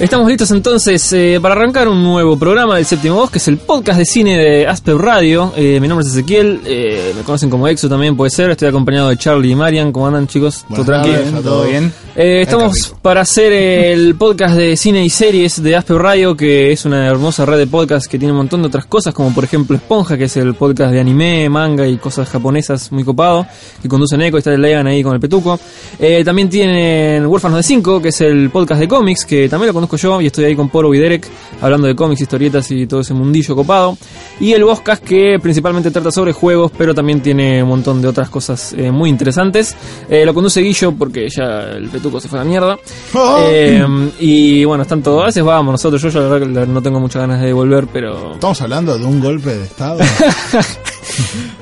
Estamos listos entonces eh, para arrancar un nuevo programa del Séptimo Voz, que es el podcast de cine de Asper Radio. Eh, mi nombre es Ezequiel, eh, me conocen como Exo también puede ser. Estoy acompañado de Charlie y Marian. ¿Cómo andan chicos? Buenas ¿Todo tranquilo? ¿todo bien? Eh, estamos para hacer el podcast de cine y series de Asper Radio, que es una hermosa red de podcasts que tiene un montón de otras cosas, como por ejemplo Esponja, que es el podcast de anime, manga y cosas japonesas muy copado, que conducen Eco y está Legan ahí con el petuco. Eh, también tienen Huérfanos de 5, que es el podcast de cómics, que también lo conozco yo y estoy ahí con Poro y Derek, hablando de cómics, historietas y todo ese mundillo copado. Y el Boscast, que principalmente trata sobre juegos, pero también tiene un montón de otras cosas eh, muy interesantes. Eh, lo conduce Guillo, porque ya el petuco se fue a la mierda. Oh. Eh, y bueno, están todos. A veces vamos nosotros. Yo, ya la verdad, que no tengo muchas ganas de volver, pero. Estamos hablando de un golpe de estado.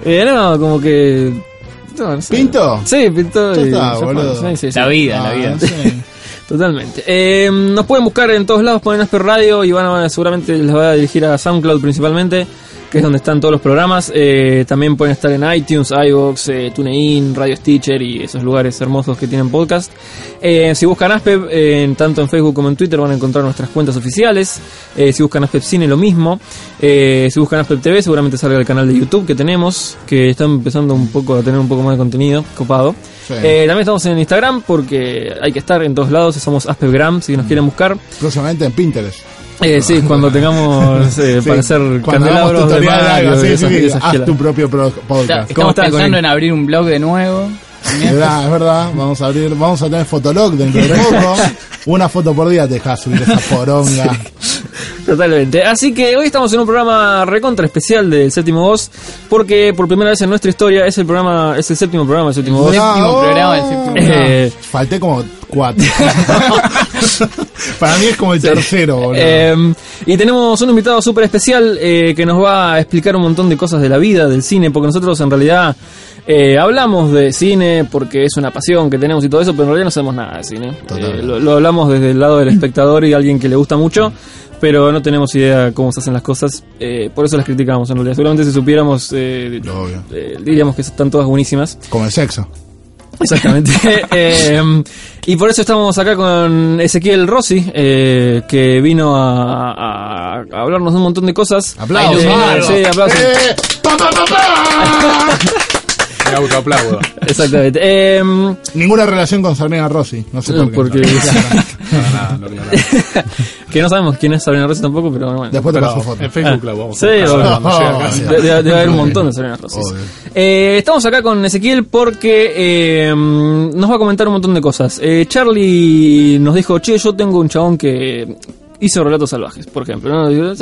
Eh, no, como que. no, no sé. ¿Pinto? Sí, pintó. Ya y está, ya fue. boludo. Sí, sí, sí. La vida, la Ah, vida. sí. Totalmente. Eh, nos pueden buscar en todos lados, ponen Asper Radio y van a, seguramente les va a dirigir a SoundCloud principalmente, que es donde están todos los programas. Eh, también pueden estar en iTunes, iVoox, eh, TuneIn, Radio Stitcher y esos lugares hermosos que tienen podcast. Eh, si buscan Aspep, eh, tanto en Facebook como en Twitter van a encontrar nuestras cuentas oficiales. Si buscan Aspep Cine, lo mismo. Eh, si buscan Aspep TV, seguramente salga el canal de YouTube que tenemos, que está empezando un poco a tener un poco más de contenido copado. Sí. También estamos en Instagram porque hay que estar en todos lados. Somos Aspepgram si nos quieren buscar. Próximamente en Pinterest. Eh, sí, cuando tengamos eh, Sí, para hacer candelabros de Mario sí, esas- sí, esas haz tu propio pro- podcast. Estamos pensando en abrir un blog de nuevo. Es verdad, es verdad. Vamos a abrir, vamos a tener fotolog dentro de poco. Una foto por día te dejas subir esa poronga. Totalmente. Así que hoy estamos en un programa recontra especial del séptimo voz, porque por primera vez en nuestra historia es el programa, es el séptimo programa del séptimo voz. Séptimo programa del séptimo Eh, Falté como cuatro. Para mí es como el tercero. Eh, y tenemos un invitado súper especial eh, que nos va a explicar un montón de cosas de la vida, del cine, porque nosotros en realidad eh, hablamos de cine porque es una pasión que tenemos y todo eso, pero en realidad no sabemos nada de cine. Eh, lo, lo hablamos desde el lado del espectador y alguien que le gusta mucho, pero no tenemos idea cómo se hacen las cosas, por eso las criticamos en realidad. Seguramente si supiéramos, diríamos que están todas buenísimas. Como el sexo. Exactamente. Eh, y por eso estamos acá con Ezequiel Rossi, eh, que vino a, a- a hablarnos de un montón de cosas. Aplausos. Eh, sí, aplausos. ¡Eh! ¡Pa, pa, pa, pa! Me autoaplaudo. Exactamente. Eh, Ninguna relación con Sabrina Rossi. No sé por qué. porque no, no, no. que no sabemos quién es Sabrina Rossi tampoco, pero bueno. Después te Pero paso foto. en Facebook la vamos Sí, obvio. Oh, Debe, debe haber un montón de Sabrina Rossi. Eh, estamos acá con Ezequiel porque eh, nos va a comentar un montón de cosas. Eh, Charlie nos dijo, che, yo tengo un chabón que hizo relatos salvajes, por ejemplo. ¿no?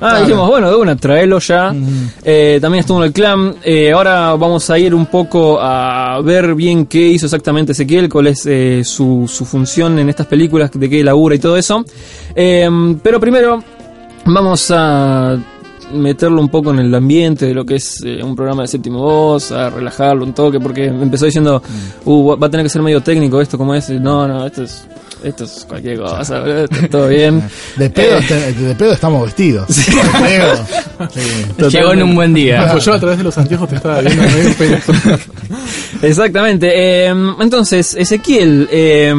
Ah, dijimos, bueno, de una, traelo ya. Eh, también estuvo en el clan. Eh, ahora vamos a ir un poco a ver bien qué hizo exactamente Ezequiel, cuál es eh, su, su función en estas películas, de qué labura y todo eso. Eh, pero primero vamos a meterlo un poco en el ambiente de lo que es eh, un programa de séptimo voz, a relajarlo un toque, porque empezó diciendo, uh, va a tener que ser medio técnico esto, como es, no, no, esto es, esto es cualquier cosa, está todo bien. De pedo, Eh, te- de pedo estamos vestidos. De pedo. Sí. Llegó en un buen día. Yo a través de los anteojos te estaba viendo Exactamente. eh, entonces, Ezequiel, eh,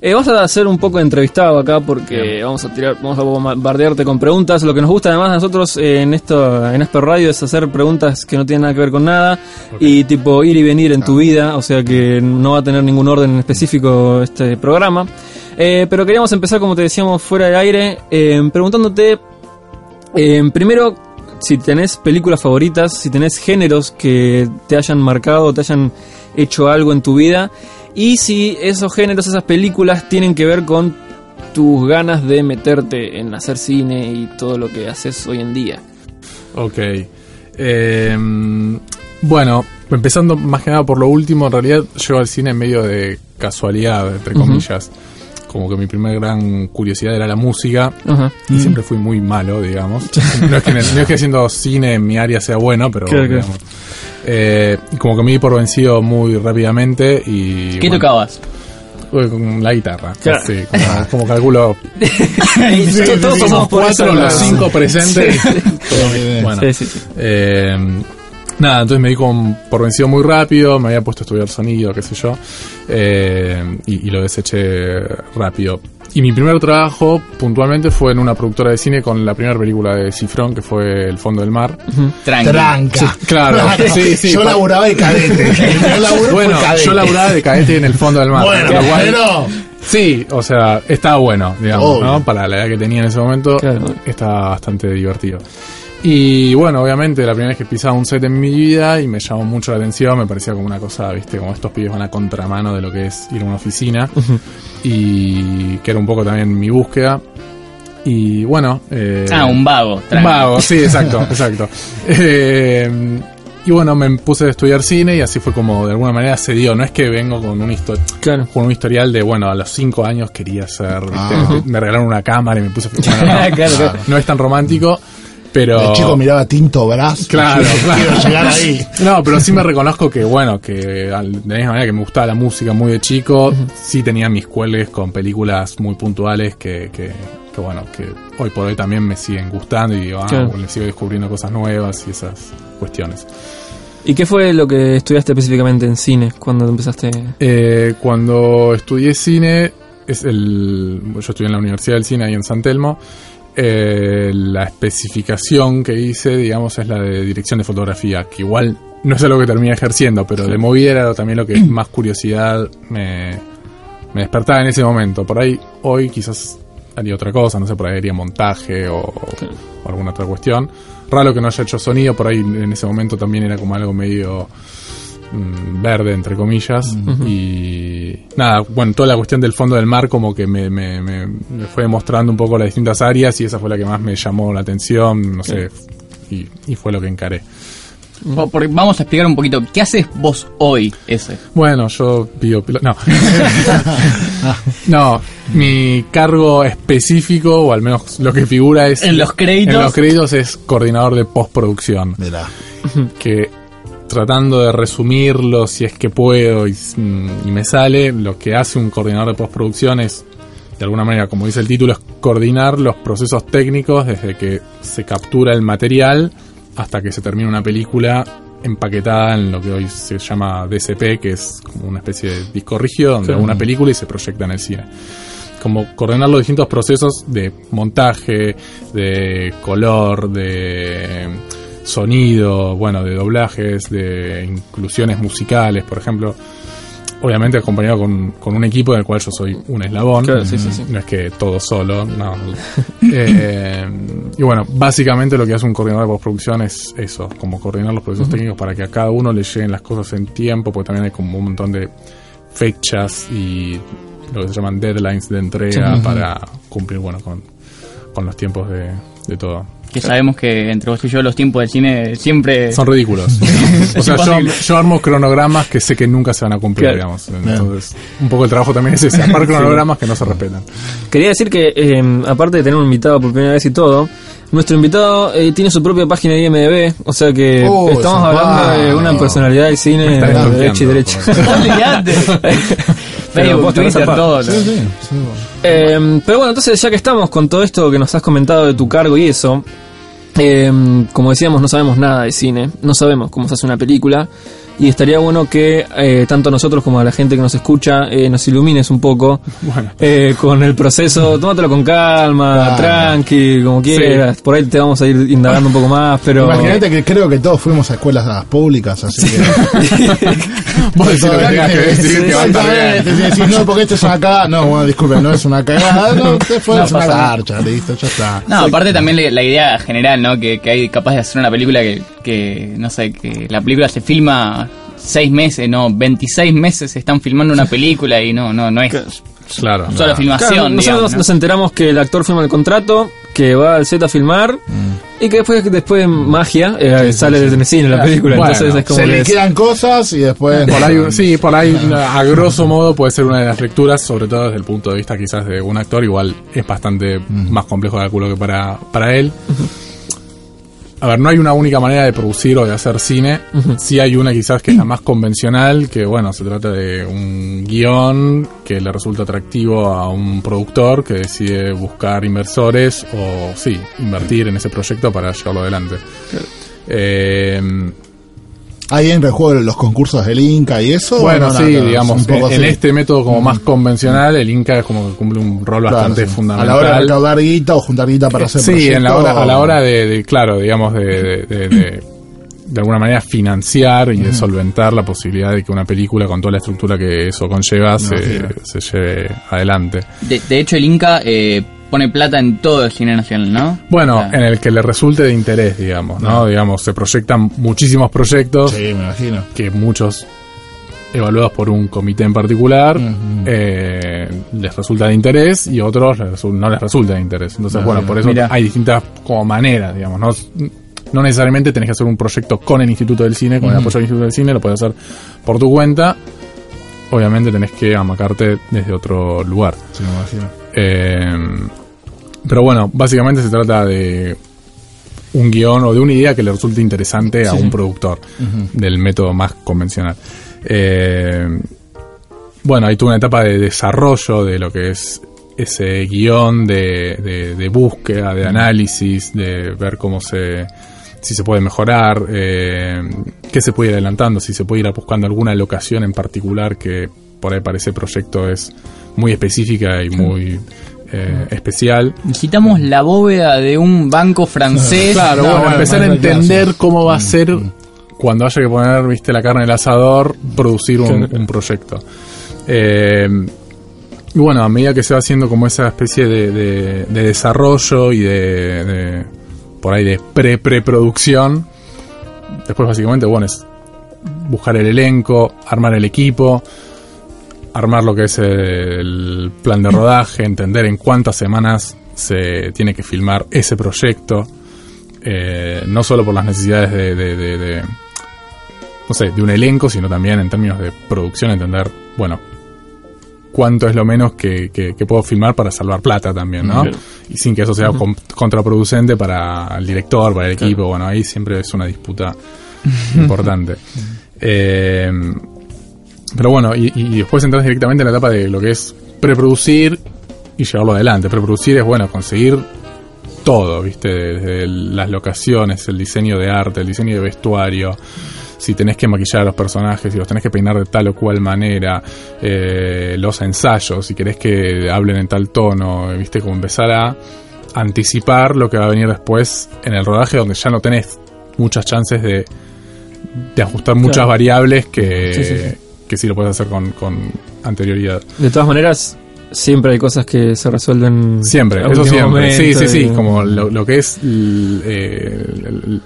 eh, vamos a hacer un poco de entrevistado acá porque vamos a tirar, vamos a bombardearte con preguntas. Lo que nos gusta además a nosotros eh, en esto, en Asper Radio es hacer preguntas que no tienen nada que ver con nada y tipo ir y venir en tu vida, o sea que no va a tener ningún orden en específico este programa. Eh, pero queríamos empezar, como te decíamos, fuera del aire, eh, preguntándote eh, primero, si tenés películas favoritas, si tenés géneros que te hayan marcado, te hayan hecho algo en tu vida, y si esos géneros, esas películas tienen que ver con tus ganas de meterte en hacer cine y todo lo que haces hoy en día. Ok. Eh, bueno, empezando más que nada por lo último, en realidad llego al cine en medio de casualidad, entre comillas. Como que mi primer gran curiosidad era la música. Ajá. Y siempre fui muy malo, digamos. No es, que, no es que haciendo cine en mi área sea bueno, pero. Claro, claro. digamos, eh, como que me di por vencido muy rápidamente y. ¿Qué bueno, tocabas? Con la guitarra. Claro. Sí, como, como calculo. Todos- por cuatro, los cinco presentes. Bueno, Sí, sí, sí. eh, nada, entonces me di con- por vencido muy rápido, me había puesto a estudiar sonido, qué sé yo, eh, y, y lo deseché rápido. Y mi primer trabajo, puntualmente, fue en una productora de cine con la primera película de Cifrón, que fue El Fondo del Mar. Tranca. claro, sí, sí. Yo laburaba de cadete. Yo Bueno, cadete. yo laburaba de cadete en el fondo del mar. Bueno, lo cual- pero. Sí, o sea, estaba bueno, digamos, Obvio. ¿no? Para la edad que tenía en ese momento, Claro. estaba bastante divertido. Y bueno, obviamente, la primera vez que pisaba un set en mi vida y me llamó mucho la atención, me parecía como una cosa, viste, como estos pibes van a contramano de lo que es ir a una oficina. y que era un poco también mi búsqueda. Y bueno. eh, Ah, un vago. un vago, sí, exacto, exacto. Eh, y bueno, me puse a estudiar cine y así fue como de alguna manera se dio. No es que vengo con un, Claro. con un historial de, bueno, a los cinco años quería ser, ¿viste? Ah. me regalaron una cámara y me puse... no, Claro, claro. no es tan romántico, pero... El chico miraba Tinto Brass. Claro, claro. Quiero llegar ahí. No, pero sí me reconozco que, bueno, que de la misma manera que me gustaba la música muy de chico, sí tenía mis cuelgues con películas muy puntuales que, que, que, bueno, que hoy por hoy también me siguen gustando y digo, ah, Claro. le sigo descubriendo cosas nuevas y esas cuestiones. ¿Y qué fue lo que estudiaste específicamente en cine cuando empezaste? Eh, cuando estudié cine, es el, yo estudié en la Universidad del Cine ahí en San Telmo. Eh, la especificación que hice, digamos, es la de dirección de fotografía, que igual no es algo que terminé ejerciendo, pero de movida era también lo que más curiosidad me, me despertaba en ese momento. Por ahí, hoy quizás haría otra cosa, no sé, por ahí haría montaje o, o alguna otra cuestión. Raro que no haya hecho sonido, por ahí en ese momento también era como algo medio verde, entre comillas. Y nada, bueno, toda la cuestión del fondo del mar como que me, me, me- me fue mostrando un poco las distintas áreas y esa fue la que más me llamó la atención, no sé, y, y fue lo que encaré. Vamos a explicar un poquito. ¿Qué haces vos hoy, ese? Bueno, yo pido pilo- No. no, mi cargo específico, o al menos lo que figura es. En los créditos. En los créditos es coordinador de postproducción. Mirá. que tratando de resumirlo si es que puedo y, mm, y me sale, lo que hace un coordinador de postproducción es, de alguna manera, como dice el título, es coordinar los procesos técnicos desde que se captura el material hasta que se termina una película empaquetada en lo que hoy se llama DCP, que es como una especie de disco rígido donde una película y se proyecta en el cine. Como coordinar los distintos procesos de montaje, de color, de sonido, bueno, de doblajes, de inclusiones musicales, por ejemplo. Obviamente acompañado con, con un equipo del cual yo soy un eslabón. Claro, sí, sí, sí. No es que todo solo, no. Eh, y bueno, básicamente lo que hace un coordinador de postproducción es eso, como coordinar los procesos técnicos para que a cada uno le lleguen las cosas en tiempo, porque también hay como un montón de fechas y lo que se llaman deadlines de entrega para cumplir, bueno, con, con los tiempos de, de todo. Que sabemos que entre vos y yo los tiempos del cine siempre... Son ridículos. o sea, yo, yo armo cronogramas que sé que nunca se van a cumplir, Claro. digamos. Entonces, un poco el trabajo también es ese, armar cronogramas que no se respetan. Quería decir que, eh, aparte de tener un invitado por primera vez y todo, nuestro invitado eh, tiene su propia página de IMDb, o sea que Oh, estamos hablando de una personalidad del cine de derecha y derecha. Facebook, Twitter, todo. Sí, sí, sí. Eh, pero bueno, entonces ya que estamos con todo esto que nos has comentado de tu cargo y eso, eh, como decíamos, no sabemos nada de cine, no sabemos cómo se hace una película. Y estaría bueno que eh, tanto a nosotros como a la gente que nos escucha eh, nos ilumines un poco Bueno. eh, con el proceso. Tómatelo con calma, Claro. tranqui, como quieras. Por ahí te vamos a ir indagando un poco más, pero. Imagínate que creo que todos fuimos a escuelas públicas, así que. Vos decís lo que tengas que decir, que va a estar bien. decís, no, porque esto es una cagada. No, bueno, disculpe, no es una cagada. No, te fue No es una garcha, listo, ya está. No, aparte también la, la idea general, ¿no? Que, que hay capaz de hacer una película que, que, no sé, que la película se filma seis meses, no, 26 meses se están filmando una película y no, no, no es Claro. solo filmación, Claro, nosotros digamos, nos, ¿no? nos enteramos que el actor firma el contrato, que va al set a filmar y que después, después magia, eh, sale desde el cine la película. Bueno, entonces es como Se le quedan cosas y después. Por ahí, sí, por ahí, a grosso modo, puede ser una de las lecturas, sobre todo desde el punto de vista quizás de un actor, igual es bastante más complejo de calculo que para, para él. A ver, no hay una única manera de producir o de hacer cine. Sí hay una quizás que es la más convencional, que bueno, se trata de un guion que le resulta atractivo a un productor que decide buscar inversores o sí, invertir en ese proyecto para llevarlo adelante. Eh, Ahí entra el juego los concursos del Inca y eso. bueno, sí, Nada, digamos, un poco en, este método como más convencional, el Inca es como que cumple un rol Claro, bastante sí. A fundamental. la hora de recaudar guita o juntar guita para hacer sí, en la hora, a la hora de, de, claro, digamos, de, de, de- de- de alguna manera financiar y de solventar la posibilidad de que una película con toda la estructura que eso conlleva se, se lleve adelante. De, de hecho, el Inca eh, pone plata en todo el cine nacional, ¿no? Bueno, O sea, en el que le resulte de interés, digamos, ¿no? Digamos, se proyectan muchísimos proyectos Sí, me imagino. que muchos evaluados por un comité en particular eh, les resulta de interés y otros les no les resulta de interés. Entonces, bueno, por eso Mira. hay distintas como maneras, digamos, ¿no? No necesariamente tenés que hacer un proyecto con el Instituto del Cine, con el apoyo del Instituto del Cine, lo puedes hacer por tu cuenta. Obviamente tenés que amacarte desde otro lugar. Sí, me imagino. Eh, pero bueno, básicamente se trata de un guion o de una idea que le resulte interesante a un productor del método más convencional. Eh, bueno, hay toda una etapa de desarrollo de lo que es ese guion, de, de- de búsqueda, de análisis, de ver cómo se si se puede mejorar, eh, qué se puede ir adelantando, si se puede ir buscando alguna locación en particular que por ahí para ese proyecto es muy específica y muy eh, especial. Visitamos la bóveda de un banco francés. Claro, No, bueno, bueno, empezar a entender cómo va a ser cuando haya que poner, viste, la carne en el asador, producir un, un proyecto. Eh, y bueno, a medida que se va haciendo como esa especie de, de- de desarrollo y de, de- por ahí de pre-preproducción, después básicamente, bueno, es buscar el elenco, armar el equipo, armar lo que es el plan de rodaje, entender en cuántas semanas se tiene que filmar ese proyecto, eh, no solo por las necesidades de, de- no sé, de un elenco, sino también en términos de producción, entender, bueno, cuánto es lo menos que, que- que puedo filmar para salvar plata también, ¿no? Y sin que eso sea con- contraproducente para el director, para el equipo, bueno, ahí siempre es una disputa importante. Eh, pero bueno, y, y después entras directamente en la etapa de lo que es preproducir y llevarlo adelante. Preproducir es, bueno, conseguir todo, ¿viste? Desde el- las locaciones, el diseño de arte, el diseño de vestuario, si tenés que maquillar a los personajes, si los tenés que peinar de tal o cual manera, eh, los ensayos, si querés que hablen en tal tono, ¿viste? Como empezar a anticipar lo que va a venir después en el rodaje, donde ya no tenés muchas chances de, de ajustar muchas Claro. variables que Sí, sí, sí. que sí lo puedes hacer con, con anterioridad. De todas maneras, siempre hay cosas que se resuelven. Siempre, eso siempre. Sí, momento sí, sí. y- Como lo, lo que es, eh,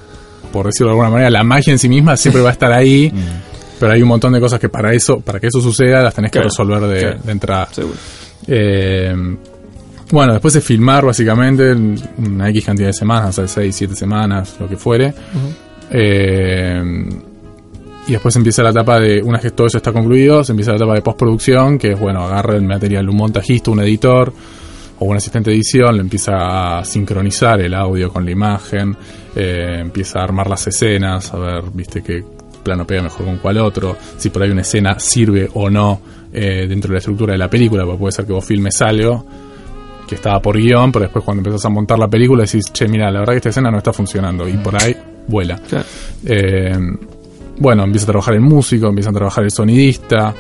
por decirlo de alguna manera, la magia en sí misma siempre va a estar ahí. Pero hay un montón de cosas que para eso, para que eso suceda, las tenés que resolver de, claro. de entrada. Seguro. Eh, bueno, después de filmar básicamente una X cantidad de semanas, o sea, 6, 7 semanas, lo que fuere. Eh, y después empieza la etapa de, una vez que todo eso está concluido, se empieza la etapa de postproducción, que es, bueno, agarra el material un montajista, un editor o un asistente de edición, le empieza a sincronizar el audio con la imagen, eh, empieza a armar las escenas, a ver, viste, qué plano pega mejor con cuál otro, si por ahí una escena sirve o no eh, dentro de la estructura de la película, porque puede ser que vos filmes algo que estaba por guion, pero después cuando empezás a montar la película decís, che, mira, la verdad que esta escena no está funcionando, y por ahí vuela. Claro. Eh, bueno, empieza a trabajar el músico, empieza a trabajar el sonidista.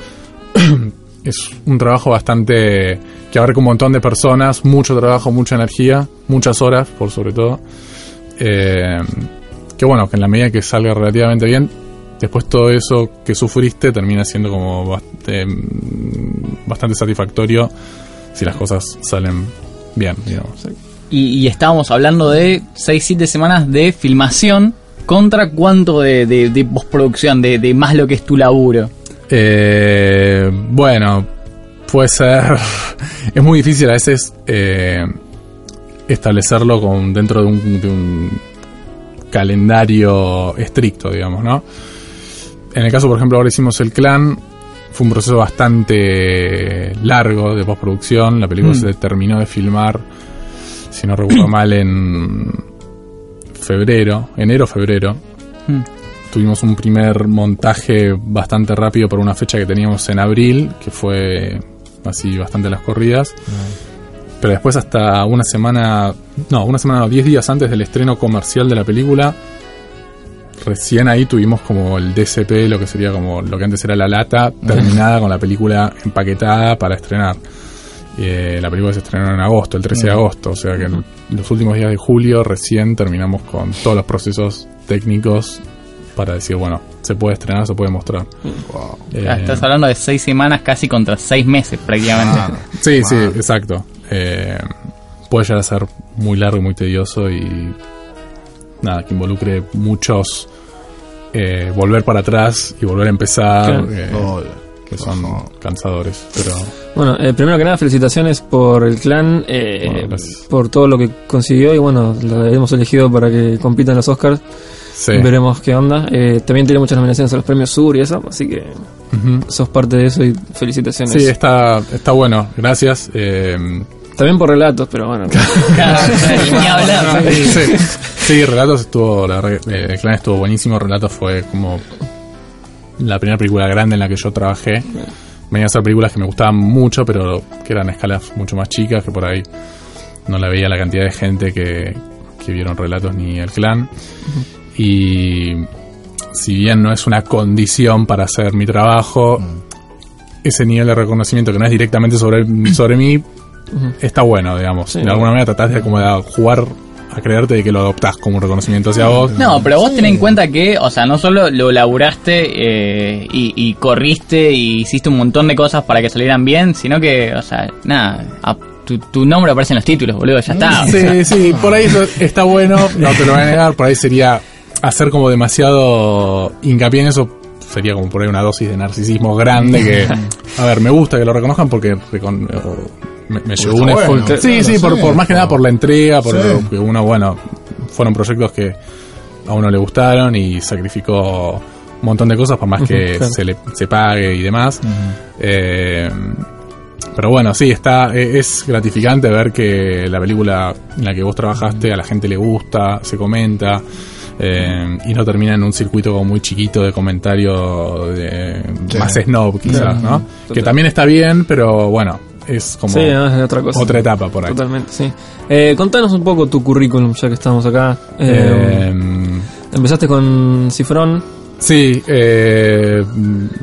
es un trabajo bastante que abarca un montón de personas, mucho trabajo, mucha energía, muchas horas, por sobre todo. Eh, que bueno, que en la medida que salga relativamente bien, después todo eso que sufriste termina siendo como bast- eh, bastante satisfactorio si las cosas salen bien, digamos. Y, y estábamos hablando de 6-7 semanas de filmación contra cuánto de, de, de postproducción, de, de más lo que es tu laburo. Eh, bueno, puede ser. Es muy difícil a veces eh, establecerlo con, dentro de un, de un calendario estricto, digamos, ¿no? En el caso, por ejemplo, ahora hicimos el clan, fue un proceso bastante largo de postproducción. La película Mm. se terminó de filmar, si no recuerdo mal, en febrero, enero, febrero. Mm. Tuvimos un primer montaje bastante rápido por una fecha que teníamos en abril, que fue así bastante a las corridas. Pero después hasta una semana, no, una semana, no, 10 días antes del estreno comercial de la película, recién ahí tuvimos como el DCP, lo que sería como lo que antes era la lata, terminada con la película empaquetada para estrenar. Eh, la película se estrenó en agosto, el 13 de agosto, o sea que en los últimos días de julio recién terminamos con todos los procesos técnicos para decir, bueno, se puede estrenar, se puede mostrar. Eh, Ah, Estás hablando de seis semanas casi contra seis meses prácticamente. Ah, Sí, sí, exacto. Eh, puede llegar a ser muy largo y muy tedioso y nada, que involucre muchos eh, volver para atrás y volver a empezar, Claro. eh, que son cansadores. Pero Bueno, eh, primero que nada, felicitaciones por el clan, eh, Bueno, por todo lo que consiguió y bueno, lo hemos elegido para que compita en los Oscars. Sí. Veremos qué onda. Eh, también tiene muchas nominaciones a los premios Sur y eso, así que Ujú. sos parte de eso y felicitaciones. Sí, está, está bueno, gracias. Eh, También por relatos, pero bueno. Claro, ni hablar. sí, sí, Relatos estuvo, la verdad que, eh, el clan estuvo buenísimo. Relatos fue como la primera película grande en la que yo trabajé. Venía a ser películas que me gustaban mucho, pero que eran a escalas mucho más chicas, que por ahí no la veía la cantidad de gente que, que vieron Relatos ni el clan. Y si bien no es una condición para hacer mi trabajo, ese nivel de reconocimiento que no es directamente sobre, sobre mí, está bueno, digamos. Sí. de alguna manera tratás de como de jugar a creerte de que lo adoptás como un reconocimiento hacia vos. No, pero vos ten en cuenta que, o sea, no solo lo laburaste eh, y, y corriste y hiciste un montón de cosas para que salieran bien, sino que, o sea, nada, a- tu, tu nombre aparece en los títulos, boludo, ya está. Sí, sí, por ahí eso está bueno, no te lo voy a negar, por ahí sería hacer como demasiado hincapié en eso, sería como por ahí una dosis de narcisismo grande que, a ver, me gusta que lo reconozcan porque recon- o me, me llevó un esfuerzo. bueno, sí, claro, sí, por, por más que nada por la entrega, por Sí. lo que uno, bueno, fueron proyectos que a uno le gustaron y sacrificó un montón de cosas por más que claro. se le se pague y demás. Eh, pero bueno, sí, está e- es gratificante ver que la película en la que vos trabajaste a la gente le gusta, se comenta eh, y no termina en un circuito como muy chiquito de comentario de Sí. más snob quizás. ¿no? Total. Que también está bien, pero bueno, es como sí, no, es otra cosa. otra etapa por ahí. Totalmente, sí. Eh, contanos un poco tu currículum, ya que estamos acá. Eh, empezaste con Cifrón. Sí, eh,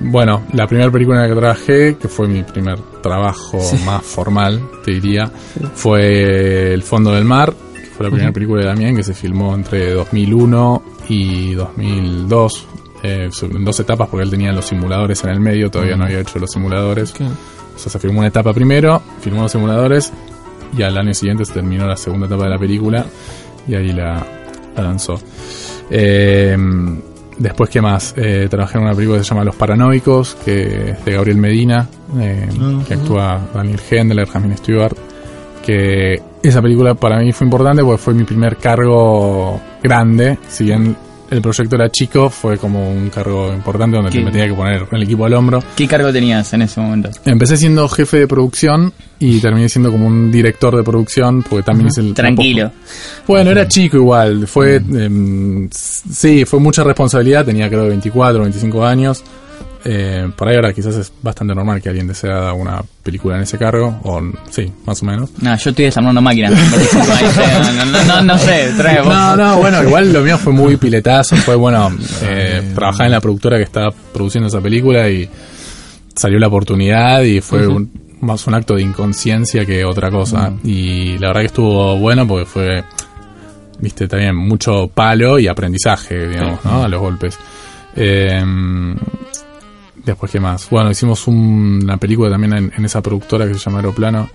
bueno, la primera película en la que trabajé, que fue mi primer trabajo Sí. más formal, te diría, fue El Fondo del Mar, fue la primera película de Damián que se filmó entre 2001 y 2002, eh, en dos etapas porque él tenía los simuladores en el medio, todavía no había hecho los simuladores. O sea, se filmó una etapa primero, filmó los simuladores y al año siguiente se terminó la segunda etapa de la película y ahí la, la lanzó. Eh, después, ¿qué más? Eh, trabajé en una película que se llama Los Paranoicos, que es de Gabriel Medina, eh, que actúa Daniel Hendler, Jasmine Stewart. Que esa película para mí fue importante porque fue mi primer cargo grande. Si bien el proyecto era chico, fue como un cargo importante donde ¿Qué? me tenía que poner el equipo al hombro. ¿Qué cargo tenías en ese momento? Empecé siendo jefe de producción y terminé siendo como un director de producción porque también hice el... Tranquilo. Bueno, era chico igual, fue... em, sí, fue mucha responsabilidad, tenía creo 24, 25 años. Eh, por ahí ahora quizás es bastante normal que alguien desea una película en ese cargo, o sí, más o menos. No, yo estoy desarmando máquinas. no, no, no, no sé, trae vos. No, no, bueno, igual lo mío fue muy piletazo, fue bueno, eh, trabajar en la productora que estaba produciendo esa película y salió la oportunidad y fue un- más un acto de inconsciencia que otra cosa. Y la verdad que estuvo bueno porque fue, viste, también mucho palo y aprendizaje, digamos, ¿no? A los golpes. Eh, después, ¿qué más? Bueno, hicimos un- una película también en, en esa productora que se llama Aeroplano,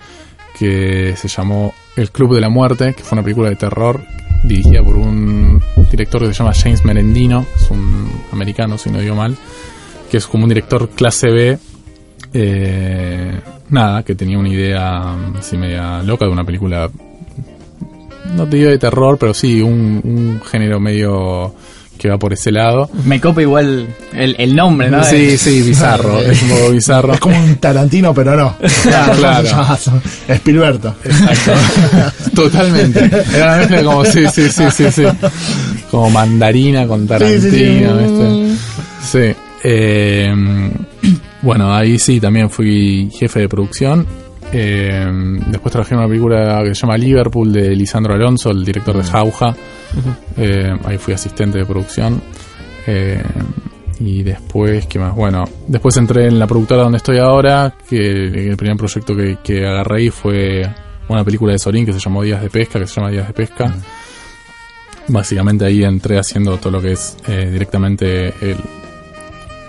que se llamó El Club de la Muerte, que fue una película de terror dirigida por un director que se llama James Merendino, es un americano, si no digo mal, que es como un director clase B. eh, nada, que tenía una idea así media loca de una película no te digo de terror, pero sí un, un género medio que va por ese lado. Me copa igual el, el nombre, ¿no? Sí, sí, bizarro, es un poco bizarro. Es como un Tarantino, pero no. Claro, Claro. Espilberto. Totalmente. Era una mezcla como, sí, sí, sí, sí, sí. Como mandarina con Tarantino, Sí, sí, sí. ¿viste? Sí. Eh, bueno, ahí sí, también fui jefe de producción. Eh, después trabajé en una película que se llama Liverpool de Lisandro Alonso, el director de Jauja. Eh, ahí fui asistente de producción. Eh, y después, ¿qué más? Bueno, después entré en la productora donde estoy ahora, que el primer proyecto que, que agarré ahí fue una película de Sorín que se llamó Días de Pesca, que se llama Días de Pesca. Básicamente ahí entré haciendo todo lo que es eh, directamente el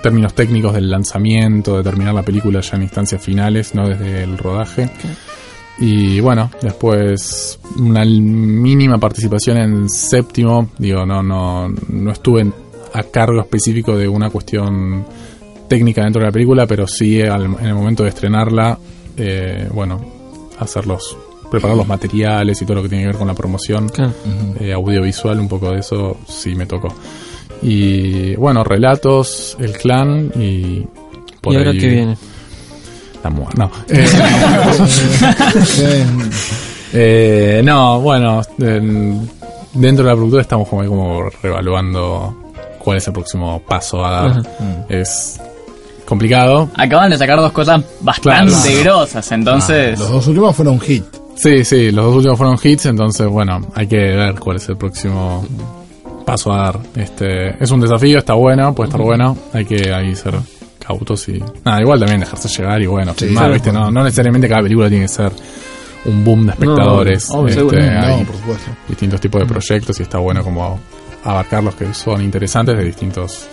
términos técnicos del lanzamiento, de terminar la película ya en instancias finales, no desde el rodaje. Y bueno, después una mínima participación en séptimo, digo, no, no, no estuve en- a cargo específico de una cuestión técnica dentro de la película, pero sí al- en el momento de estrenarla, eh, bueno, hacer los, preparar los materiales y todo lo que tiene que ver con la promoción Claro. eh, audiovisual, un poco de eso sí me tocó. Y bueno, relatos, el clan y por ¿Y ahora ahí qué viene? La muerte. No. Eh, eh, no, bueno, en- dentro de la productora estamos como, ahí como reevaluando cuál es el próximo paso a dar. Ajá. Es complicado. Acaban de sacar dos cosas bastante Claro. grosas, entonces... Los dos últimos fueron hit. Sí, sí, los dos últimos fueron hits, entonces bueno, hay que ver cuál es el próximo paso a dar. Este, es un desafío, está bueno, puede estar bueno, hay que ahí ser cautos y nada, igual también dejarse llegar y bueno, filmar, claro. ¿viste? No, no necesariamente cada película tiene que ser un boom de espectadores. No, Este, hay No, por supuesto. distintos tipos de proyectos y está bueno como abarcar los que son interesantes de distintos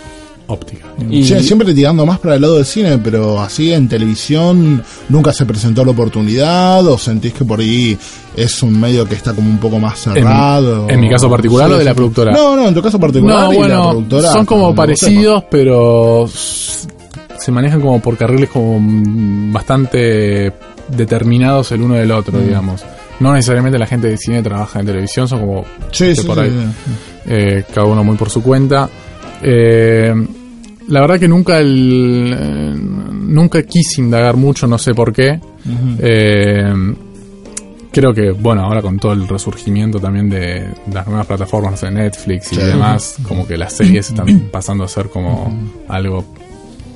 ópticas. Y- Sie- Siempre tirando más para el lado del cine, pero así en televisión nunca se presentó la oportunidad o sentís que por ahí es un medio que está como un poco más cerrado. en mi caso particular o de la productora? No, no, en tu caso particular No, y la bueno, productora. son como parecidos, pero se manejan como por carriles como bastante determinados el uno del otro, Mm. digamos. No necesariamente la gente de cine trabaja en televisión, son como Sí, por sí, ahí. sí. eh, cada uno muy por su cuenta. Eh, la verdad que nunca el, eh, nunca quise indagar mucho, no sé por qué. Eh, creo que, bueno, ahora con todo el resurgimiento también de las nuevas plataformas, no sé, Netflix y Sí. demás, como que las series están pasando a ser como algo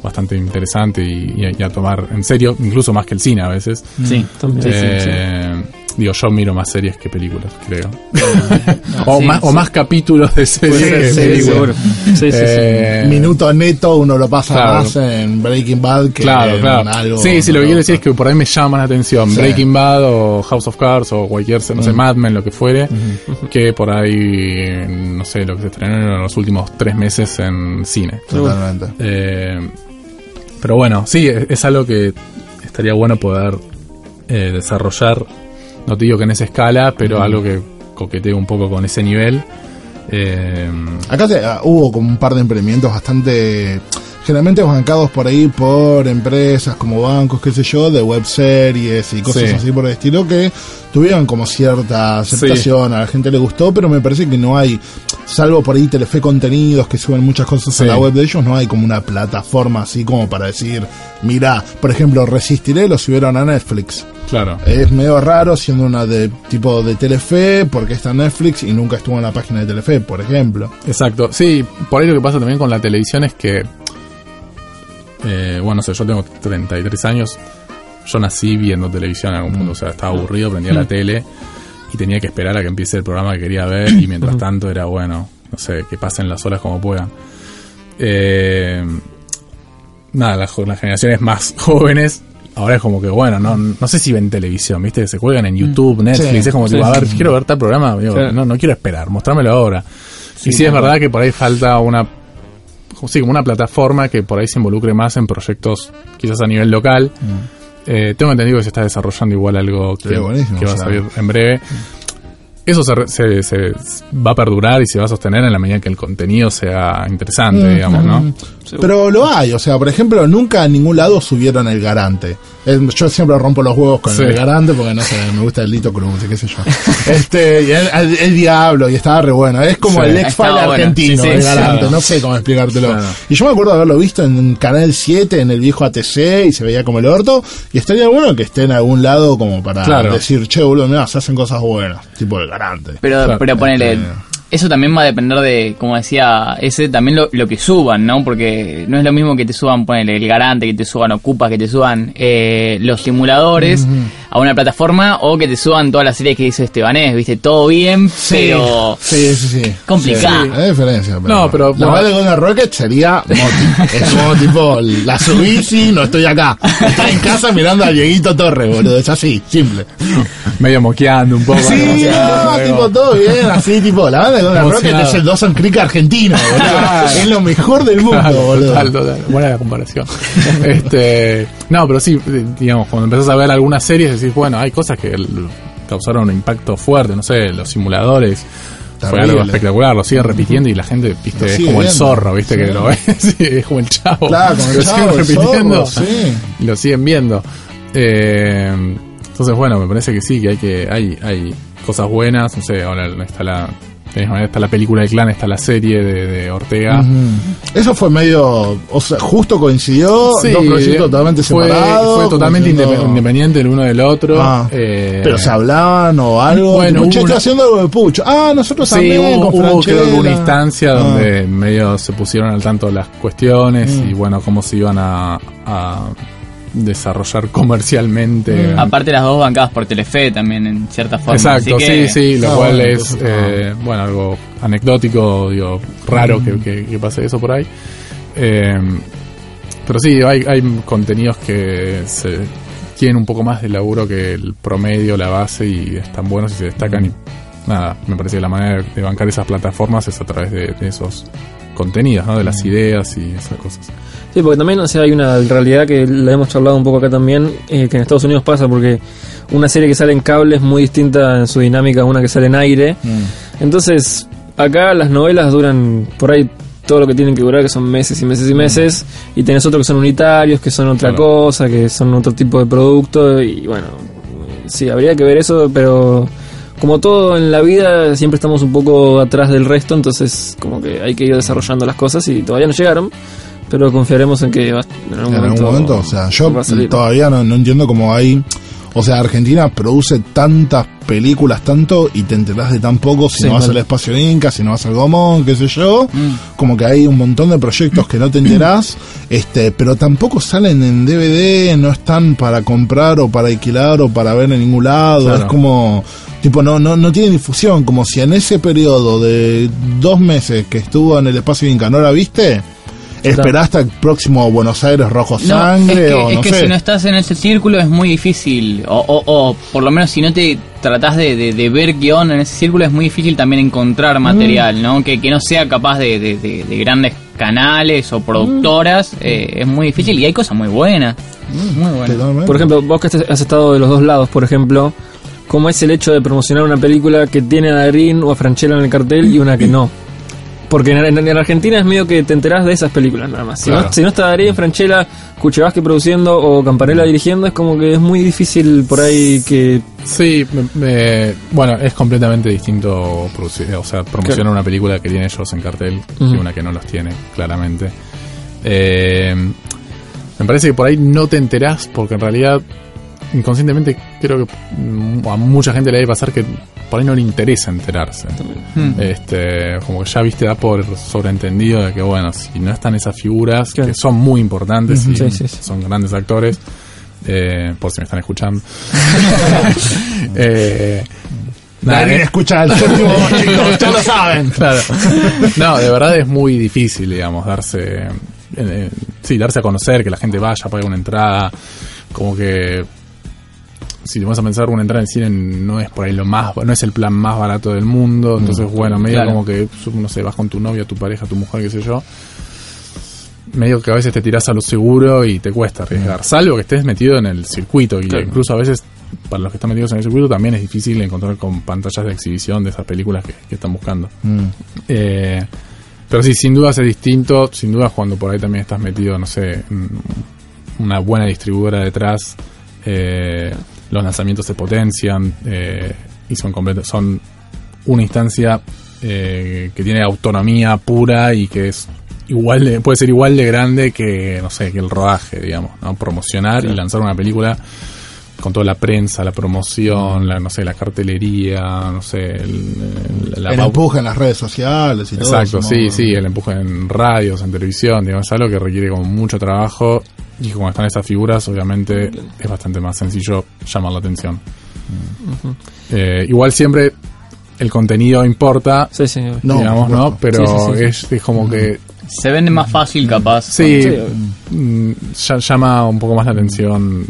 bastante interesante y, y a- y a tomar en serio, incluso más que el cine a veces. Sí. También. Sí, sí, sí. Eh, Digo, yo miro más series que películas, creo. o, sí, más, o más capítulos de series Sí, que sí, películas. seguro. Sí, sí, sí. Eh, Minuto neto uno lo pasa Claro. más en Breaking Bad que Claro, en claro. algo. sí, sí, lo que quiero decir es que por ahí me llama la atención Sí. Breaking Bad o House of Cards o cualquier, no sé, Mad Men, lo que fuere, que por ahí, no sé, lo que se estrenó en los últimos tres meses en cine. Totalmente. Eh, pero bueno, sí, es, es algo que estaría bueno poder eh, desarrollar, no te digo que en esa escala, pero algo que coquetee un poco con ese nivel. Eh, Acá se- ah, hubo como un par de emprendimientos bastante generalmente bancados por ahí por empresas como bancos, qué sé yo, de web series y cosas Sí. así por el estilo que tuvieron como cierta aceptación, a la gente le gustó, pero me parece que no hay, salvo por ahí Telefe Contenidos que suben muchas cosas Sí. a la web de ellos, no hay como una plataforma así como para decir, mira, por ejemplo, Resistiré lo subieron a Netflix. claro. Es medio raro siendo una de tipo de Telefe porque está en Netflix y nunca estuvo en la página de Telefe, por ejemplo. Exacto. Sí, por ahí lo que pasa también con la televisión es que, eh, bueno, no sé, yo tengo 33 años, yo nací viendo televisión en algún punto, o sea, estaba aburrido, prendía la tele y tenía que esperar a que empiece el programa que quería ver y mientras tanto era, bueno, no sé, que pasen las horas como puedan. Eh, nada, las, generaciones más jóvenes... Ahora es como que, bueno, no, no sé si ven televisión, ¿viste? Se juegan en YouTube, Netflix. Sí, es como, sí, tipo, a ver, quiero ver tal programa. digo, no, no quiero esperar, mostrámelo ahora. y sí es verdad que por ahí falta una sí, como una plataforma que por ahí se involucre más en proyectos quizás a nivel local. Eh, tengo entendido que se está desarrollando igual algo que, va a salir en breve. Eso se, se- se- va a perdurar y se va a sostener en la medida que el contenido sea interesante, digamos, ¿no? Pero lo hay, o sea, por ejemplo, nunca a ningún lado subieron el garante. Yo siempre rompo los huevos con Sí. el garante porque no sé, me gusta el Lito Cruz, qué sé yo. Este, y el, el- el diablo, y estaba re bueno. Es como Sí. el ex bueno. argentino, Sí, sí, el garante, no sé cómo explicártelo. Claro. Y yo me acuerdo de haberlo visto en Canal 7, en el viejo ATC, y se veía como el orto, y estaría bueno que esté en algún lado como para Claro. decir, che, boludo, mira, se hacen cosas buenas, tipo el garante. Pero, Claro. pero ponele, Este- eso también va a depender de, como decía ese, también lo, lo que suban, ¿no? Porque no es lo mismo que te suban, ponele, el garante, que te suban Ocupa, que te suban eh, los simuladores a una plataforma o que te suban todas las series que dice Estebanés, viste, todo bien, pero Sí, sí, sí. complicado. Sí, hay diferencia. Pero No, pero- La verdad de Golden Rocket sería Moti. es como tipo, la subí, sí, no estoy acá. Estoy en casa mirando a Dieguito Torres, boludo. Es así, simple. Medio moqueando un poco. Sí, ¿no? tipo, todo bien, así, tipo, la banda de Golden Rocket es el Dawson Creek argentino, boludo. Es lo mejor del mundo, boludo. total, total. Buena la comparación. este, no, pero sí, eh, digamos, cuando empezás a ver algunas series decís, bueno, hay cosas que causaron un impacto fuerte, no sé, los simuladores. Fue algo espectacular, lo siguen repitiendo y la gente, viste, es como el zorro, viste, Sí. que lo ves, sí, es como el chavo. Claro, como el lo chavo, siguen repitiendo zorro, sí. y lo siguen viendo. Eh, entonces, bueno, me parece que sí, que hay que hay, hay cosas buenas, no sé, ahora está la, está la película del clan, está la serie de, de Ortega. Ujú. Eso fue medio, o sea, justo coincidió, Sí, dos proyectos totalmente fue, separados. Fue totalmente independiente el uno del otro. Ah. eh, Pero se hablaban o algo. Bueno, tipo, che, una- haciendo algo de pucho. Ah, nosotros Sí, también hubo, con hubo, instancia Ah. donde medio se pusieron al tanto las cuestiones Mm. y bueno, cómo se iban a, a desarrollar comercialmente. Mm. Aparte las dos bancadas por Telefe también, en cierta forma. Exacto, así que- sí, sí, lo cual bueno, es, eh, bueno, algo anecdótico, digo, raro Mm. que, que- que pase eso por ahí. Eh, pero sí, hay, hay contenidos que se tienen un poco más de laburo que el promedio, la base, y están buenos y se destacan. Y nada, me parece que la manera de bancar esas plataformas es a través de, de esos contenidos, ¿no? De las Mm. ideas y esas cosas. Sí, porque también o sea, hay una realidad que la hemos charlado un poco acá también, eh, que en Estados Unidos pasa porque una serie que sale en cable es muy distinta en su dinámica a una que sale en aire. Mm. Entonces, acá las novelas duran por ahí todo lo que tienen que durar, que son meses y meses y meses, y tenés otros que son unitarios, que son otra Claro. cosa, que son otro tipo de producto, y bueno, sí, habría que ver eso, pero como todo en la vida, siempre estamos un poco atrás del resto, entonces como que hay que ir desarrollando las cosas y todavía no llegaron, pero confiaremos en que va, en algún En momento, algún momento, o sea, yo todavía no, no entiendo cómo hay. O sea, Argentina produce tantas películas, tanto, y te enterás de tan poco si Sí, no vas al Espacio Inca, si no vas al Gomón, qué sé yo. Mm. Como que hay un montón de proyectos que no te enterás, este, pero tampoco salen en DVD, no están para comprar o para alquilar o para ver en ningún lado. Claro. Es como, tipo, no, no, no tiene difusión, como si en ese periodo de dos meses que estuvo en el Espacio Inca no la viste. Esperaste al próximo Buenos Aires Rojo No, Sangre es que, o es no que sé. si no estás en ese círculo es muy difícil, o, o, o por lo menos si no te tratás de, de- de ver guion en ese círculo es muy difícil también encontrar material, ¿no? Que, que no sea capaz de, de- de- de grandes canales o productoras, eh, es muy difícil y hay cosas muy buenas, muy buenas. Totalmente. Por ejemplo, vos que has estado de los dos lados, por ejemplo, ¿cómo es el hecho de promocionar una película que tiene a Darín o a Franchella en el cartel y una que no? Porque en, en- en Argentina es medio que te enterás de esas películas nada más. Si, Claro. no, si no está Darín, Franchella, Cuchevasque produciendo o Campanella dirigiendo, es como que es muy difícil por ahí que... Sí, me- me- bueno, es completamente distinto producir, o sea, promocionar Claro. una película que tiene ellos en cartel que una que no los tiene, claramente. Eh, me parece que por ahí no te enterás porque en realidad inconscientemente creo que mm, a mucha gente le debe pasar que por ahí no le interesa enterarse. Mm. Este, como que ya viste, da por sobreentendido de que, bueno, si no están esas figuras, Claro. que son muy importantes y sí, sí, sí. son grandes actores, eh, por si me están escuchando. eh, nada, Darín eh, escucha el séptimo, chicos, ya lo saben. claro. No, de verdad es muy difícil, digamos, darse. eh, eh, sí, darse a conocer, que la gente vaya, pague una entrada. Como que. Si te vas a pensar, una entrada en cine no es por ahí lo más. No es el plan más barato del mundo. Entonces, bueno, medio Claro. como que, no sé, vas con tu novia, tu pareja, tu mujer, qué sé yo. Medio que a veces te tirás a lo seguro y te cuesta arriesgar. Salvo que estés metido en el circuito. Y Claro. incluso a veces, para los que están metidos en el circuito, también es difícil encontrar con pantallas de exhibición de esas películas que, que están buscando. Mm. Eh, pero sí, sin duda es distinto. Sin duda, cuando por ahí también estás metido, no sé, una buena distribuidora detrás, eh, los lanzamientos se potencian eh, y son completos, son una instancia eh, que tiene autonomía pura y que es igual de, puede ser igual de grande que no sé que el rodaje digamos ¿no? promocionar y lanzar una película con toda la prensa la promoción la no sé la cartelería no sé el, el- la el pau- empuje en las redes sociales y Exacto, todo. sí, sí, el empuje en radios, en televisión, digamos, es algo que requiere como mucho trabajo y como están esas figuras, obviamente es bastante más sencillo llamar la atención. Eh, igual siempre el contenido importa, Sí, sí. No, digamos, ¿no? Pero Sí, sí, sí, Es, es como que Se vende más fácil, capaz. sí, Sí, mm, ya- llama un poco más la atención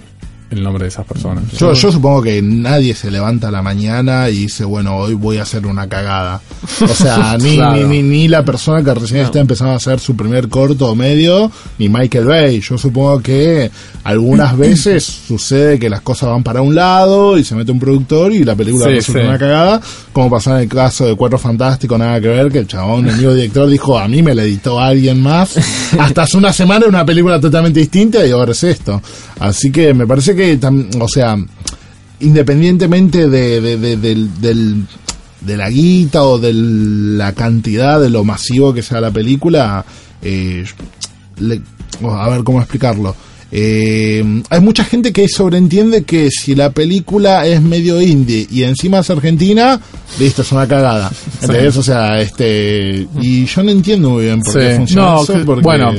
el nombre de esas personas. Yo, yo supongo que nadie se levanta a la mañana y dice, bueno, hoy voy a hacer una cagada. O sea, ni, Claro. ni, ni, ni la persona que recién está empezando a hacer su primer corto o medio, ni Michael Bay. Yo supongo que algunas veces sucede que las cosas van para un lado y se mete un productor y la película Sí, resulta sí. una cagada, como pasó en el caso de Cuatro Fantásticos, nada que ver, que el chabón, el mismo director, dijo, a mí me la editó alguien más. Hasta hace una semana una película totalmente distinta y ahora es esto. Así que me parece que, tam- o sea, independientemente de, de, de- del, del- de la guita o de la cantidad, de lo masivo que sea la película, eh, le- oh, a ver cómo explicarlo. Eh, hay mucha gente que sobreentiende que si la película es medio indie y encima es argentina, listo, es una cagada. ¿Entendés? O sea, este. Y yo no entiendo muy bien por qué Sí. funciona No, eso. que- porque- bueno,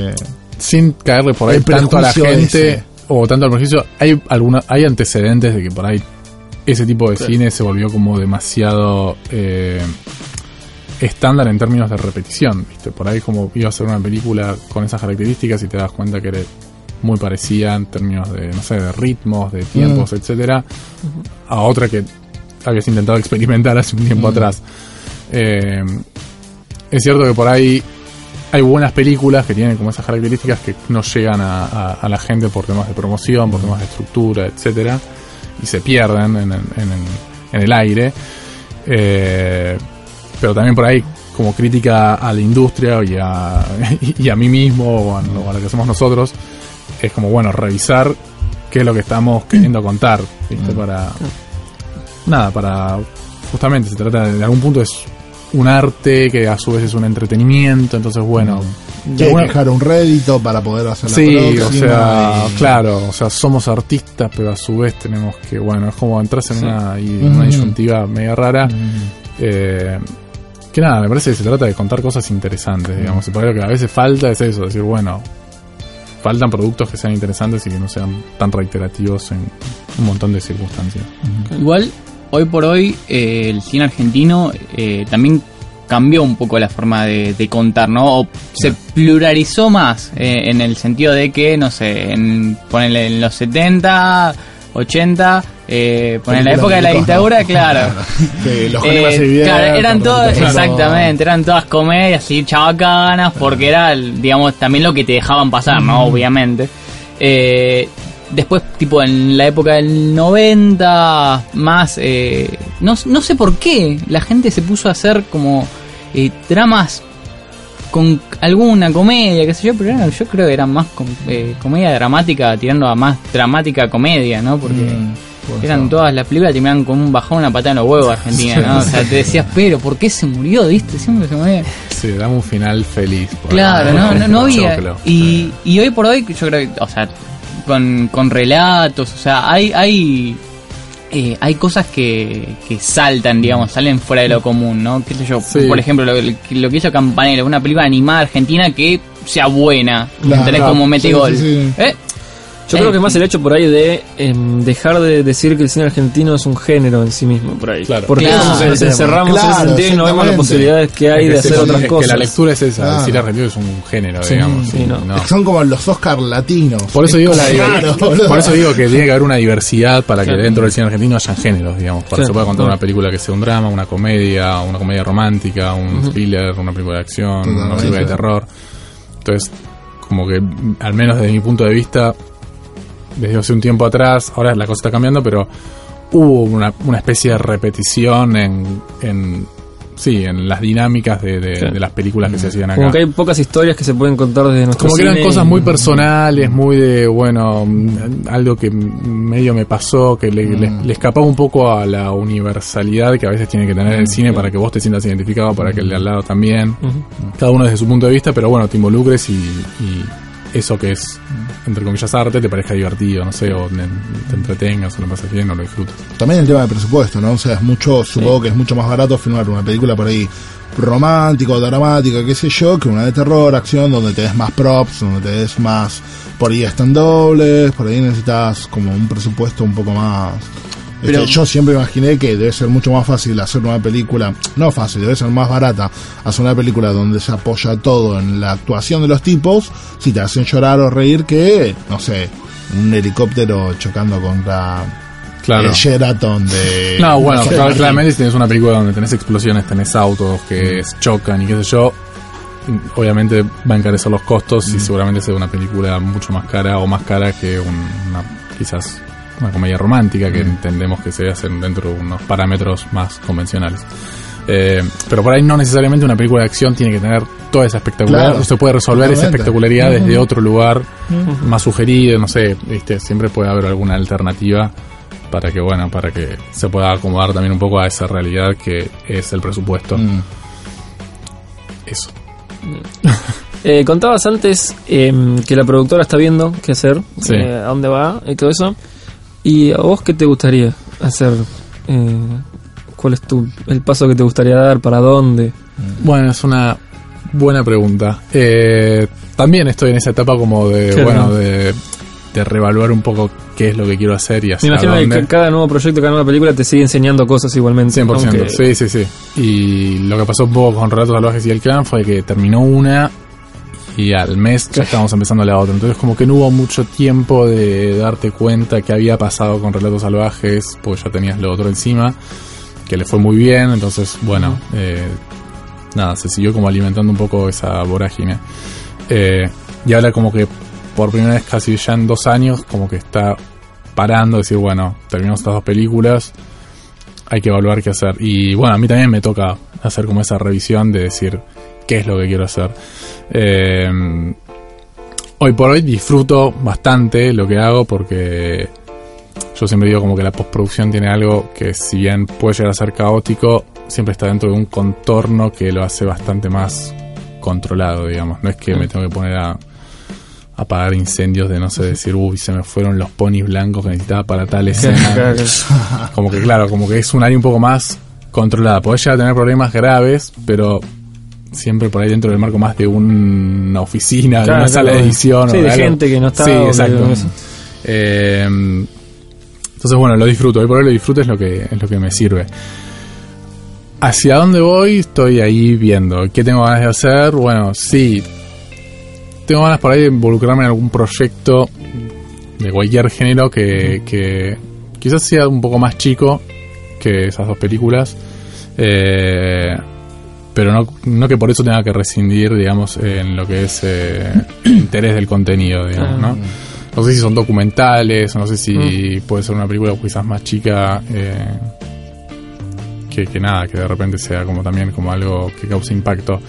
sin caerle por ahí El tanto a la gente ese. O tanto al prejuicio, hay alguna, hay antecedentes de que por ahí ese tipo de cine se volvió como demasiado eh, estándar en términos de repetición, ¿viste? Por ahí como iba a ser una película con esas características y te das cuenta que era muy parecida en términos de, no sé, de ritmos, de tiempos, etcétera, a otra que habías intentado experimentar hace un tiempo atrás. Eh, es cierto que por ahí hay buenas películas que tienen como esas características que no llegan a, a- a la gente por temas de promoción, por temas de estructura, etcétera, y se pierden en, en- en- en el aire. Eh, pero también por ahí, como crítica a la industria y a, y a mí mismo o a, o a lo que hacemos nosotros, es como, bueno, revisar qué es lo que estamos queriendo contar, ¿viste? Para. Nada, para. Justamente, se trata de, de algún punto es un arte que a su vez es un entretenimiento, entonces, bueno. de que hay alguna- que dejar un rédito para poder hacer la Sí, o sea, y- claro, o sea, somos artistas, pero a su vez tenemos que, bueno, es como entras en una, y- una disyuntiva media rara. Eh, que nada, me parece que se trata de contar cosas interesantes, digamos. Y por ahí lo que a veces falta es eso, decir, bueno, faltan productos que sean interesantes y que no sean tan reiterativos en un montón de circunstancias. Igual, hoy por hoy, eh, el cine argentino eh, también cambió un poco la forma de, de contar, ¿no? O se pluralizó más, eh, en el sentido de que, no sé, en, ponele en los 70, 80, eh, ponele en la época de la dictadura, claro. que los Eh, claro, eran todas, claro. exactamente, eran todas comedias así chabacanas, porque era, digamos, también lo que te dejaban pasar, ¿no? Obviamente. Eh, después, tipo, en la época del 90, más, eh, no, no sé por qué, la gente se puso a hacer como eh, dramas con alguna comedia, qué sé yo, pero yo creo que eran más com- eh, comedia dramática, tirando a más dramática comedia, ¿no? Porque... Mm, Eran todas las películas terminaban con un bajón, una patada en los huevos Argentina, ¿no? O sea, te decías, pero ¿por qué se murió? ¿Viste? Siempre se muere. Sí, dame un final feliz. Claro, no, no, no había. Y, y hoy por hoy, yo creo que, o sea, con, con relatos, o sea, hay, hay, eh, hay cosas que, que saltan, digamos, salen fuera de lo común, ¿no? ¿Qué sé yo? Sí. Por ejemplo, lo, lo que hizo Campanella, una película animada argentina que sea buena. Claro. Como mete Sí, gol. sí. ¿Eh? Yo Eh, creo que es más el hecho por ahí de em, dejar de decir que el cine argentino es un género en sí mismo, por ahí. Claro. Porque Claro. nos, nos encerramos en ese Claro, sentido y no vemos las posibilidades que hay Es de hacer otras es cosas. Que la lectura es esa, Claro. el cine argentino es un género, Sí, digamos. sí, no. no. Son como los Oscar latinos. Por eso digo la Claro, por eso digo que tiene que haber una diversidad para que Claro. dentro del cine argentino hayan géneros, digamos, para que Claro. se pueda contar Claro. una película que sea un drama, una comedia, una comedia romántica, un Ujú. thriller, una película de acción, una película de terror. Entonces, como que al menos desde mi punto de vista desde hace un tiempo atrás, ahora la cosa está cambiando, pero hubo una, una especie de repetición en, en sí, en las dinámicas de, de- Claro. de las películas que se hacían acá. Como que hay pocas historias que se pueden contar desde nuestro Como que eran cosas muy personales, muy de, bueno, mm, algo que medio me pasó, que le, le- le escapaba un poco a la universalidad que a veces tiene que tener el cine para que vos te sientas identificado, para que el de al lado también. Cada uno desde su punto de vista, pero bueno, te involucres y, y eso que es, entre comillas, arte, te parezca divertido, no sé, o te, te entretengas, o lo pases bien, o lo disfrutes. También el tema de presupuesto, ¿no? O sea, es mucho, supongo que es mucho más barato filmar una película por ahí romántico, dramática, qué sé yo, que una de terror, acción, donde te des más props, donde te des más, por ahí están dobles, por ahí necesitas como un presupuesto un poco más... Este, Pero- yo siempre imaginé que debe ser mucho más fácil hacer una película, no fácil, debe ser más barata hacer una película donde se apoya todo en la actuación de los tipos, si te hacen llorar o reír que, no sé, un helicóptero chocando contra Claro. el Sheraton de... No, bueno, claramente si tienes una película donde tenés explosiones, tenés autos que chocan y qué sé yo, obviamente va a encarecer los costos y seguramente sea una película mucho más cara o más cara que un- una quizás una comedia romántica que entendemos que se hacen dentro de unos parámetros más convencionales. Eh, pero por ahí no necesariamente una película de acción tiene que tener toda esa espectacularidad. Claro. Usted puede resolver esa espectacularidad desde otro lugar más sugerido, no sé, ¿viste? siempre puede haber alguna alternativa para que bueno, para que se pueda acomodar también un poco a esa realidad que es el presupuesto. Mm. Eso. Eh, contabas antes em, que la productora está viendo qué hacer, Sí. eh, a dónde va y todo eso. ¿Y a vos qué te gustaría hacer? Eh, ¿Cuál es tu, el paso que te gustaría dar? ¿Para dónde? Bueno, es una buena pregunta. Eh, también estoy en esa etapa como de, Claro. bueno, de, de reevaluar un poco qué es lo que quiero hacer y Me hacia imagino dónde. que cada nuevo proyecto, cada nueva película te sigue enseñando cosas igualmente. 100%, aunque- sí, sí, sí. Y lo que pasó un poco con Relatos Salvajes y el Clan fue que terminó una y al mes ya estábamos empezando la otra. Entonces como que no hubo mucho tiempo de darte cuenta qué había pasado con Relatos Salvajes, porque ya tenías lo otro encima, que le fue muy bien. Entonces, bueno, eh, nada, se siguió como alimentando un poco esa vorágine. Eh, y ahora como que por primera vez casi ya en dos años como que está parando, decir, bueno, terminamos estas dos películas, hay que evaluar qué hacer. Y bueno, a mí también me toca hacer como esa revisión de decir qué es lo que quiero hacer. Eh, hoy por hoy disfruto bastante lo que hago porque yo siempre digo como que la postproducción tiene algo que si bien puede llegar a ser caótico, siempre está dentro de un contorno que lo hace bastante más controlado, digamos. No es que me tengo que poner a apagar incendios de no sé decir, uy, se me fueron los ponis blancos que necesitaba para tal escena. Como que claro, como que es un área un poco más controlada. Podés llegar a tener problemas graves, pero siempre por ahí dentro del marco más de una oficina, de Claro, una sala de edición. Sí, o de algo. gente que no está Sí, exacto. Eh, entonces bueno, lo disfruto. Hoy por hoy lo disfruto es lo que, es lo que me sirve. ¿Hacia dónde voy? Estoy ahí viendo. ¿Qué tengo ganas de hacer? Bueno, sí. Tengo ganas por ahí de involucrarme en algún proyecto de cualquier género que, que quizás sea un poco más chico que esas dos películas. Eh, pero no, no que por eso tenga que rescindir, digamos, en lo que es eh, interés del contenido, digamos, ¿no? No sé si son documentales, no sé si puede ser una película quizás más chica eh, que, que nada, que de repente sea como también como algo que cause impacto.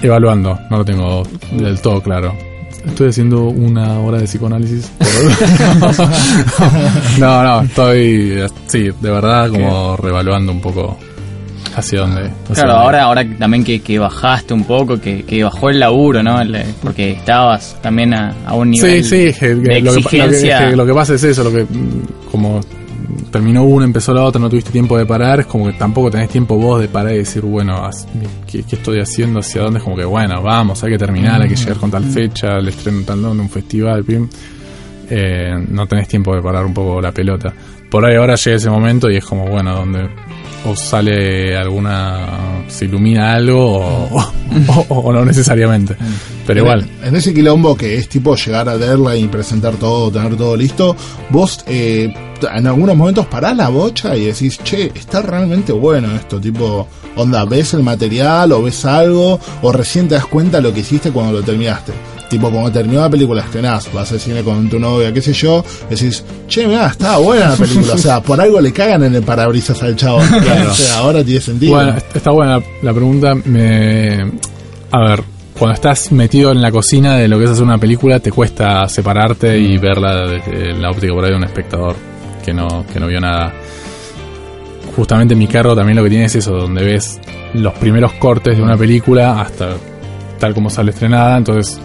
Evaluando, no lo tengo del todo claro. Estoy haciendo una hora de psicoanálisis. no, no, estoy, sí, de verdad como reevaluando un poco hacia dónde. hacia Claro, ahora, ahora también que, que bajaste un poco, que, que bajó el laburo, ¿no? El- porque estabas también a, a un nivel Sí, sí, de lo, exigencia. que lo que pasa es eso, lo que mm, como terminó una, empezó la otra, no tuviste tiempo de parar, es como que tampoco tenés tiempo vos de parar y decir, bueno, ¿qué, qué estoy haciendo? ¿Hacia dónde? Es como que, bueno, vamos, hay que terminar, hay que llegar con tal fecha, el estreno tal dónde, un festival, pim. Eh, no tenés tiempo de parar un poco la pelota. Por ahí ahora llega ese momento y es como, bueno, donde o sale alguna, se ilumina algo o, o- o no necesariamente. Pero igual. En, ese quilombo que es tipo llegar a verla y presentar todo, tener todo listo, vos eh, en algunos momentos parás la bocha y decís, che, está realmente bueno esto, tipo, onda, ves el material o ves algo o recién te das cuenta lo que hiciste cuando lo terminaste. Tipo, cuando terminó la película, estrenás, vas al cine con tu novia, qué sé yo, decís, che, mira, estaba buena la película. O sea, por algo le cagan en el parabrisas al chavo. Claro. O sea, ahora tiene sentido. Bueno, está buena la pregunta. Me... A ver, cuando estás metido en la cocina de lo que es hacer una película, te cuesta separarte y verla desde la óptica por ahí de un espectador que no, que no vio nada. Justamente mi carro también lo que tiene es eso, donde ves los primeros cortes de una película hasta tal como sale estrenada, entonces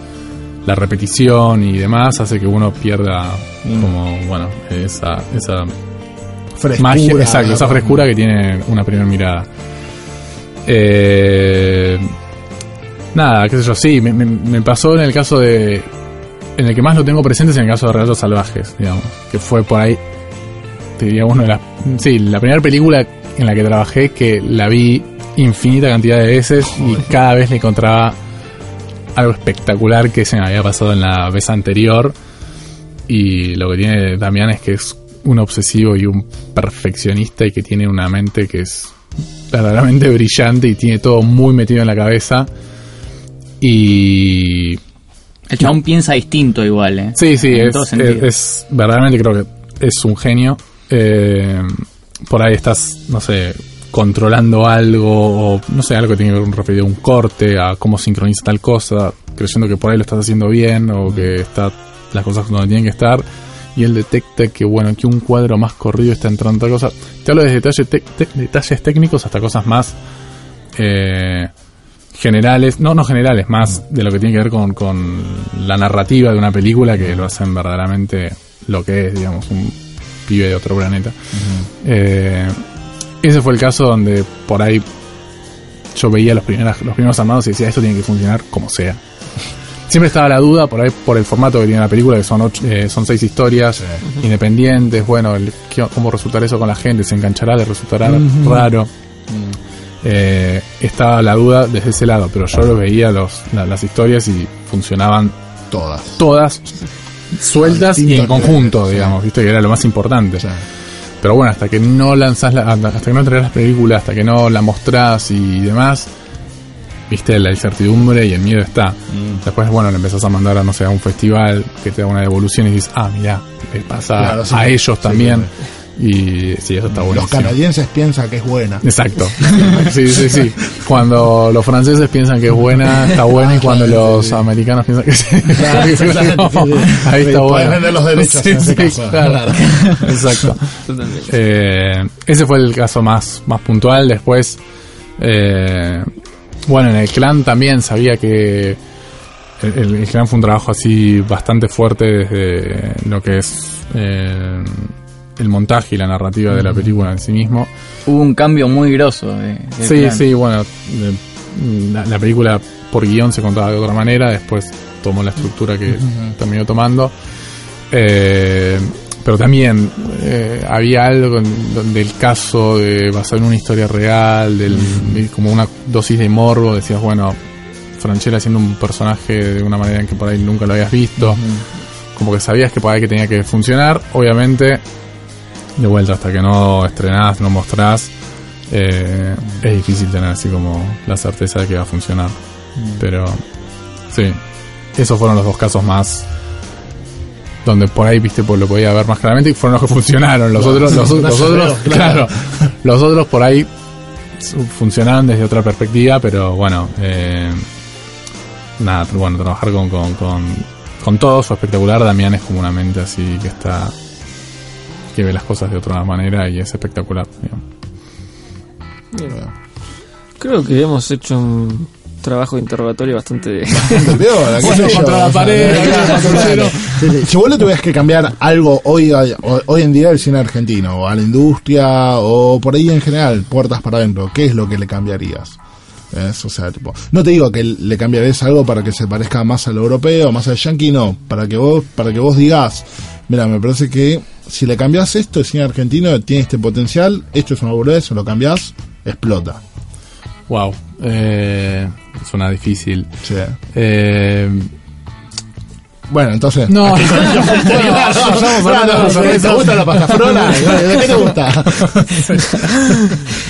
la repetición y demás hace que uno pierda como, bueno, esa, esa Frescura, magia, exacto, esa frescura que tiene una primera mirada. Eh, nada, qué sé yo, sí, me, me- me pasó en el caso de... En el que más lo tengo presente es en el caso de Rayos Salvajes, digamos, que fue por ahí, te diría uno de las... Sí, la primera película en la que trabajé que la vi infinita cantidad de veces y cada vez le encontraba algo espectacular que se me había pasado en la vez anterior. Y lo que tiene Damián es que es un obsesivo y un perfeccionista y que tiene una mente que es verdaderamente brillante y tiene todo muy metido en la cabeza. Y El chabón piensa distinto igual, ¿eh? sí, sí, En es, es- verdaderamente creo que es un genio. Eh, por ahí estás, no sé, controlando algo o no sé, algo que tiene que ver con referido a un corte, a cómo sincroniza tal cosa, creyendo que por ahí lo estás haciendo bien o que está las cosas donde tienen que estar y él detecta que bueno, que un cuadro más corrido está entrando tal cosa. Te hablo de detalles, detalles técnicos hasta cosas más eh, generales, no, no generales, más de lo que tiene que ver con, con la narrativa de una película que lo hacen verdaderamente lo que es, digamos, un pibe de otro planeta. Eh, ese fue el caso donde por ahí yo veía los primeros, los primeros armados y decía, esto tiene que funcionar como sea. Siempre estaba la duda por ahí por el formato que tiene la película, que son ocho- eh, son seis historias independientes. Bueno, el- ¿qué- ¿cómo resultará eso con la gente? ¿Se enganchará? ¿Le resultará raro? Eh, estaba la duda desde ese lado, pero yo lo veía los, la- las historias y funcionaban Todas. todas sueltas y en conjunto, digamos, viste que era lo más importante. Pero bueno, hasta que no lanzás la, hasta que no traes las películas, hasta que no la mostrás y demás, viste, la incertidumbre y el miedo está. Después, bueno, le empezás a mandar a, no sé, a un festival que te da una devolución y dices, ah, mira, les pasa Claro, sí. a ellos Sí, también. Y sí, eso está bueno. los canadienses piensan que es buena. Exacto. Sí, sí, sí. Cuando los franceses piensan que es buena, está buena, y cuando Claro, los sí, americanos piensan que sí. Claro. Ahí está bueno. vender los derechos Sí, en ese sí, caso. claro. Exacto. Eh, ese fue el caso más, más puntual. Después, eh, bueno, en el clan también sabía que el, el- el clan fue un trabajo así bastante fuerte desde lo que es eh, el montaje y la narrativa de la película en sí mismo. Hubo un cambio muy grosso. De, de Sí, plan. sí, bueno, la, la película por guion se contaba de otra manera, después tomó la estructura que terminó tomando. Eh, pero también eh, había algo en- donde el caso de basado en una historia real, del, de como una dosis de morbo, decías, bueno, Franchella haciendo un personaje de una manera en que por ahí nunca lo habías visto, como que sabías que por ahí que tenía que funcionar, obviamente, de vuelta hasta que no estrenás, no mostrás, eh, es difícil tener así como la certeza de que va a funcionar. Pero sí, esos fueron los dos casos más donde por ahí viste pues lo podía ver más claramente y fueron los que funcionaron. Los otros, los, los otros, claro, claro. los otros por ahí funcionaron desde otra perspectiva, pero bueno, eh, nada, pero bueno, trabajar con, con, con, con todo fue espectacular. Damián es como una mente así que está que ve las cosas de otra manera y es espectacular. digamos. Creo que hemos hecho un trabajo de interrogatorio bastante... Bueno, contra la pared. Sí, sí. Si vos le tuvieras que cambiar algo hoy, hoy, hoy en día al cine argentino, o a la industria, o por ahí en general, puertas para adentro, ¿qué es lo que le cambiarías? ¿Es? O sea, tipo, no te digo que le cambiarías algo para que se parezca más al europeo, más al yankee, no, para que vos, para que vos digas, mira, me parece que si le cambias esto, el cine argentino tiene este potencial, esto es una boludez, se lo cambias, explota. Wow, eh, suena difícil. Sí. Eh, Bueno, entonces. No. ¿Te gusta la pasta frola? ¿De qué te gusta?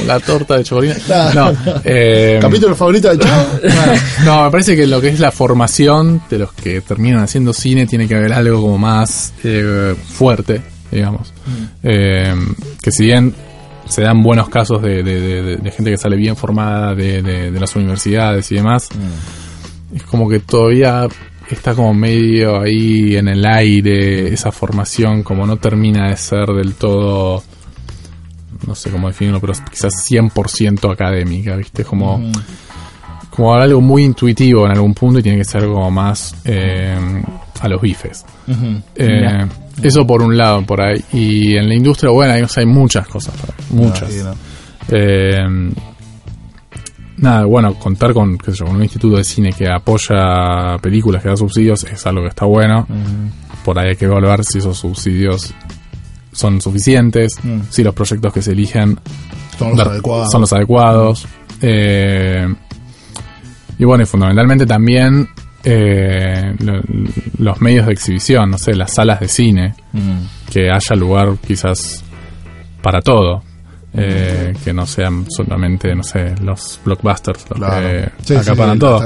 la torta de chocolina. No, eh, ¿Capítulo favorito de Chavo? No, me parece que lo que es la formación de los que terminan haciendo cine tiene que haber algo como más eh, fuerte, digamos. Eh, que si bien se dan buenos casos de, de- de- de- de gente que sale bien formada de, de- de las universidades y demás, es como que todavía está como medio ahí en el aire esa formación, como no termina de ser del todo no sé cómo definirlo, pero quizás 100% académica, ¿viste? Como, como algo muy intuitivo en algún punto y tiene que ser como más eh, a los bifes. Eh, eso por un lado, por ahí. Y en la industria, bueno, hay, o sea, hay muchas cosas, muchas. Sí, no. Eh, nada, bueno, contar con, qué sé yo, con un instituto de cine que apoya películas, que da subsidios, es algo que está bueno. Por ahí hay que evaluar si esos subsidios son suficientes, Mm. si los proyectos que se eligen Son los adecuados. son los adecuados. Eh, y bueno, y fundamentalmente también eh, lo- los medios de exhibición, no sé, las salas de cine, Mm. que haya lugar quizás para todo. Eh, que no sean solamente, no sé, los blockbusters los Claro. que Sí, acaparan sí, todo.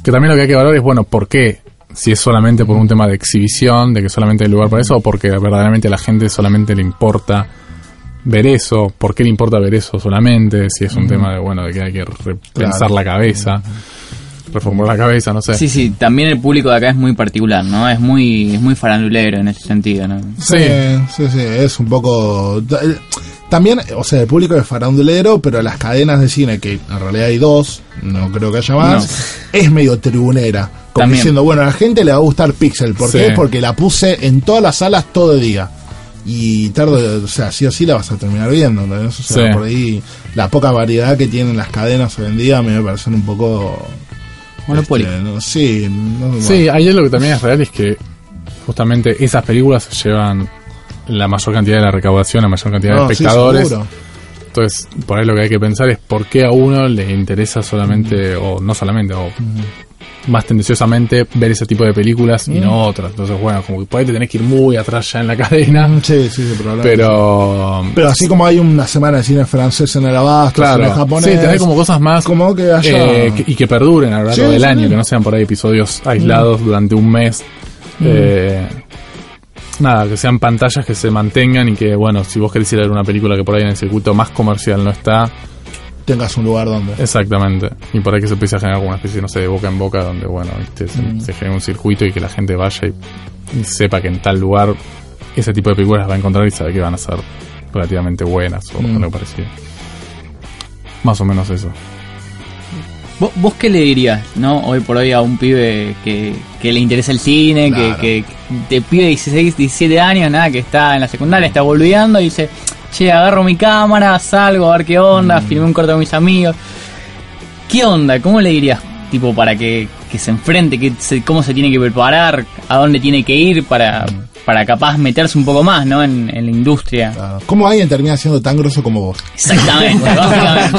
Que también lo que hay que valorar es, bueno, ¿por qué? Si es solamente por un tema de exhibición, de que solamente hay lugar para eso, o porque verdaderamente a la gente solamente le importa ver eso, ¿por qué le importa ver eso solamente? Si es un tema de, bueno, de que hay que repensar Claro. la cabeza, reformular la cabeza, no sé. Sí, sí, también el público de acá es muy particular, ¿no? Es muy, es muy farandulero en ese sentido, ¿no? Sí, sí, sí, es un poco... eh, También, o sea, el público es farandulero, pero las cadenas de cine, que en realidad hay dos, no creo que haya más, es medio tribunera. Como También. diciendo, bueno, a la gente le va a gustar Pixel. ¿Por Sí. qué? Porque la puse en todas las salas todo el día. Y tarde, o sea, sí o sí la vas a terminar viendo. ¿entendés? O sea, Sí. por ahí, la poca variedad que tienen las cadenas hoy en día me parecen un poco... Este, no, sí, no, Sí, ahí lo que también es real es que justamente esas películas llevan la mayor cantidad de la recaudación, la mayor cantidad No, de espectadores. Entonces, por ahí lo que hay que pensar es por qué a uno le interesa solamente, o no solamente, o más tendenciosamente ver ese tipo de películas y no otras. Entonces, bueno, como que por ahí te tenés que ir muy atrás ya en la cadena, Sí, sí, sí, probablemente. pero... Pero así como hay una semana de cine francés en el abasto, Claro, cine japonés, sí, tener como cosas más como que haya eh, que- y que perduren a lo largo Sí, del sí, año, sí. que no sean por ahí episodios aislados durante un mes. Eh, nada, que sean pantallas que se mantengan y que, bueno, si vos querés ir a ver una película que por ahí en el circuito más comercial no está, tengas un lugar donde. exactamente. Y por ahí que se empiece a generar alguna especie, no sé, de boca en boca, donde, bueno, viste, se, se genere un circuito y que la gente vaya y, y sepa que en tal lugar ese tipo de películas va a encontrar y sabe que van a ser relativamente buenas o Mm. algo parecido. Más o menos eso. ¿Vos, vos qué le dirías, no? Hoy por hoy a un pibe que, que le interesa el cine, Claro. que, que te pide 16, 17 años, nada, que está en la secundaria, está boludeando y dice, che, agarro mi cámara, salgo a ver qué onda, filmé un corto con mis amigos. ¿Qué onda? ¿Cómo le dirías, tipo, para que, que se enfrente, que se- cómo se tiene que preparar, a dónde tiene que ir para, para capaz meterse un poco más, ¿no? En, en la industria. Claro. ¿Cómo alguien termina siendo tan grosso como vos? Exactamente, básicamente.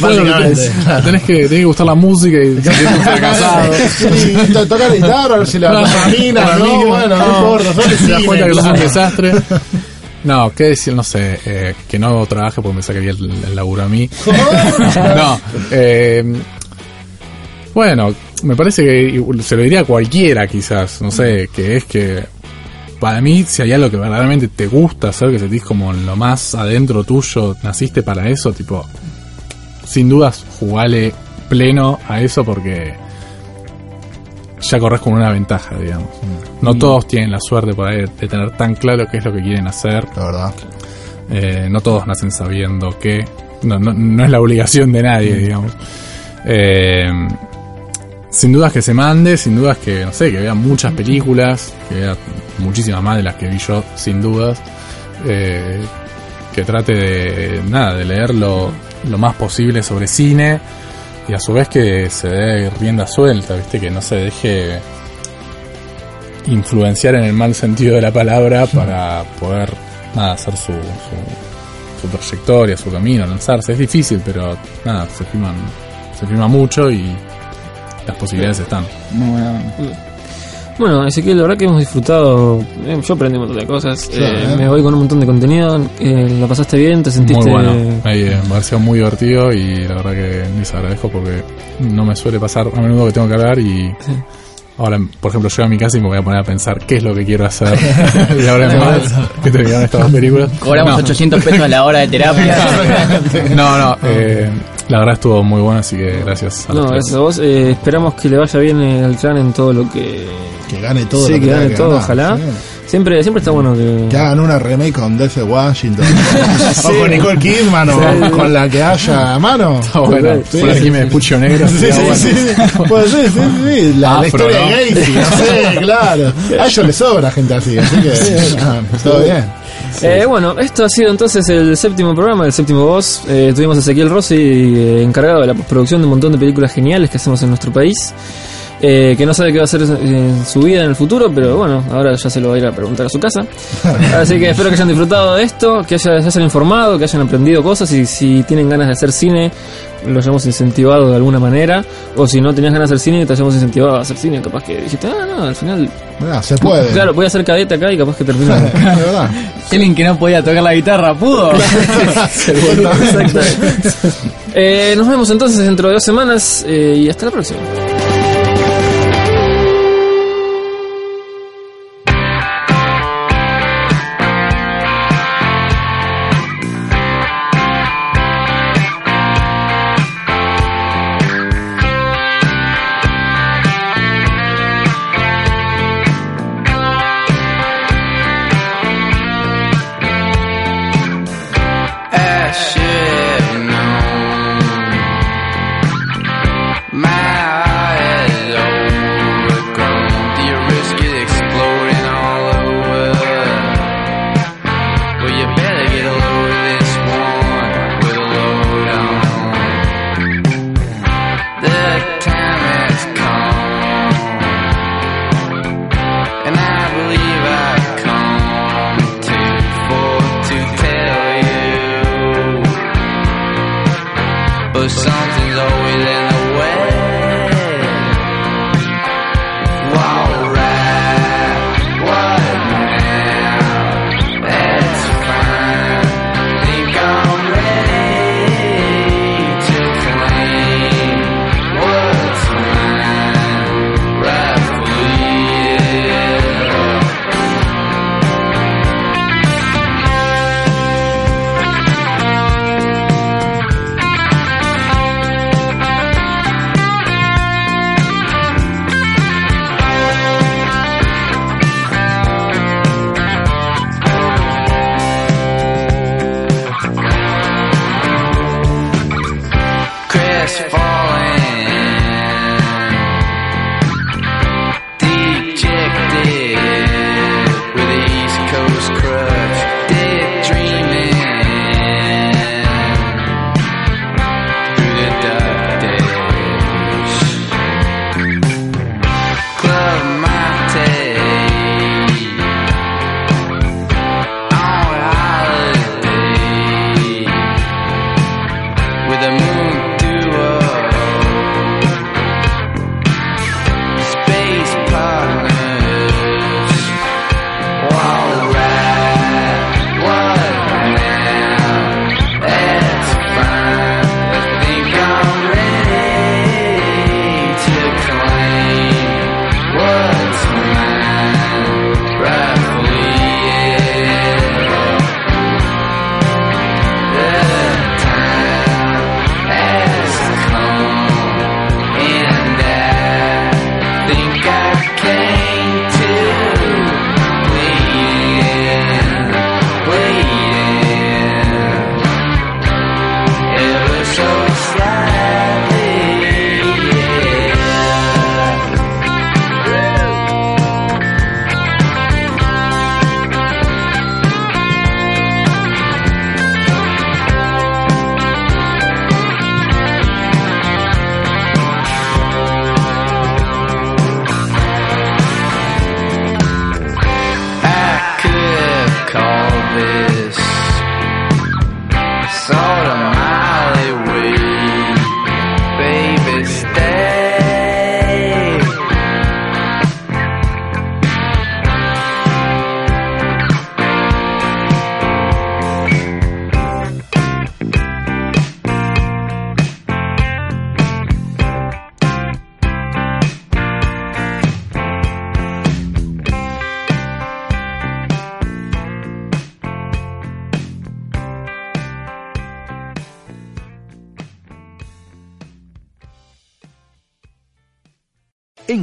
Básicamente. Tenés que, tenés que gustar la música y fracasado. Sí, to- toca la guitarra, a ver si la mina, no, bueno, no, no. importa, de Te das cuenta que sos un desastre. No, qué decir, no sé, eh, que no trabaje porque me sacaría el, el laburo a mí. no, eh, bueno, me parece que se lo diría a cualquiera quizás, no sé, que es que para mí si hay algo que verdaderamente te gusta hacer, que sentís como lo más adentro tuyo, naciste para eso, tipo, sin dudas jugale pleno a eso porque ya corres con una ventaja, digamos. No todos tienen la suerte por ahí de tener tan claro qué es lo que quieren hacer. La verdad. Eh, no todos nacen sabiendo que. No, no, no es la obligación de nadie, digamos. Eh, sin dudas que se mande, sin dudas que, no sé, que vea muchas películas, que vea muchísimas más de las que vi yo, sin dudas. Eh, que trate de, nada, de leer lo, lo más posible sobre cine y a su vez que se dé rienda suelta, ¿viste? Que no se deje influenciar en el mal sentido de la palabra para poder nada, hacer su, su, su trayectoria, su camino, lanzarse. Es difícil, pero nada, se filman, se filma mucho y las posibilidades están. Muy bueno. Bueno, Ezequiel, la verdad que hemos disfrutado. eh, yo aprendí un montón de cosas. Sí, eh, eh. me voy con un montón de contenido. eh, ¿La pasaste bien? ¿Te sentiste.? Muy bueno. Ahí, eh, me pareció muy divertido y la verdad que les agradezco porque no me suele pasar a menudo que tengo que hablar y ahora, por ejemplo, llego a mi casa y me voy a poner a pensar qué es lo que quiero hacer. y ahora más que terminaron estas dos películas. Cobramos No. 800 pesos a la hora de terapia. No, no, eh, la verdad estuvo muy bueno, así que gracias a los No, tres. gracias a vos. Eh, esperamos que le vaya bien al clan en todo lo que. Que gane todo. sí, lo que tenga gane todo, ganar, ojalá. sí. Siempre, siempre está bueno que. Que hagan una remake con Denzel Washington. O con Nicole Kidman o con la que haya a mano. Está bueno, Sí. por aquí me pucho negro. Sí, sí, bueno. sí. Pues sí, sí, sí. La, la historia ¿no? de Gacy, no sé, claro. A ellos les sobra gente así, así que todo bien. Eh, bueno, esto ha sido entonces el séptimo programa, el séptimo voz. Eh, tuvimos a Ezequiel Rossi eh, encargado de la postproducción de un montón de películas geniales que hacemos en nuestro país. eh, que no sabe qué va a hacer en su vida en el futuro, pero bueno, ahora ya se lo va a ir a preguntar a su casa. Así que espero que hayan disfrutado de esto, que haya- se hayan informado, que hayan aprendido cosas y si tienen ganas de hacer cine, lo hayamos incentivado de alguna manera. O si no tenías ganas de hacer cine, te hayamos incentivado a hacer cine. Capaz que dijiste, ah, no, al final. Mirá, se puede. Claro, voy a hacer cadete acá y capaz que termino. verdad. Alguien que no podía tocar la guitarra, pudo. Exacto. Eh, nos vemos entonces dentro de dos semanas eh, y hasta la próxima.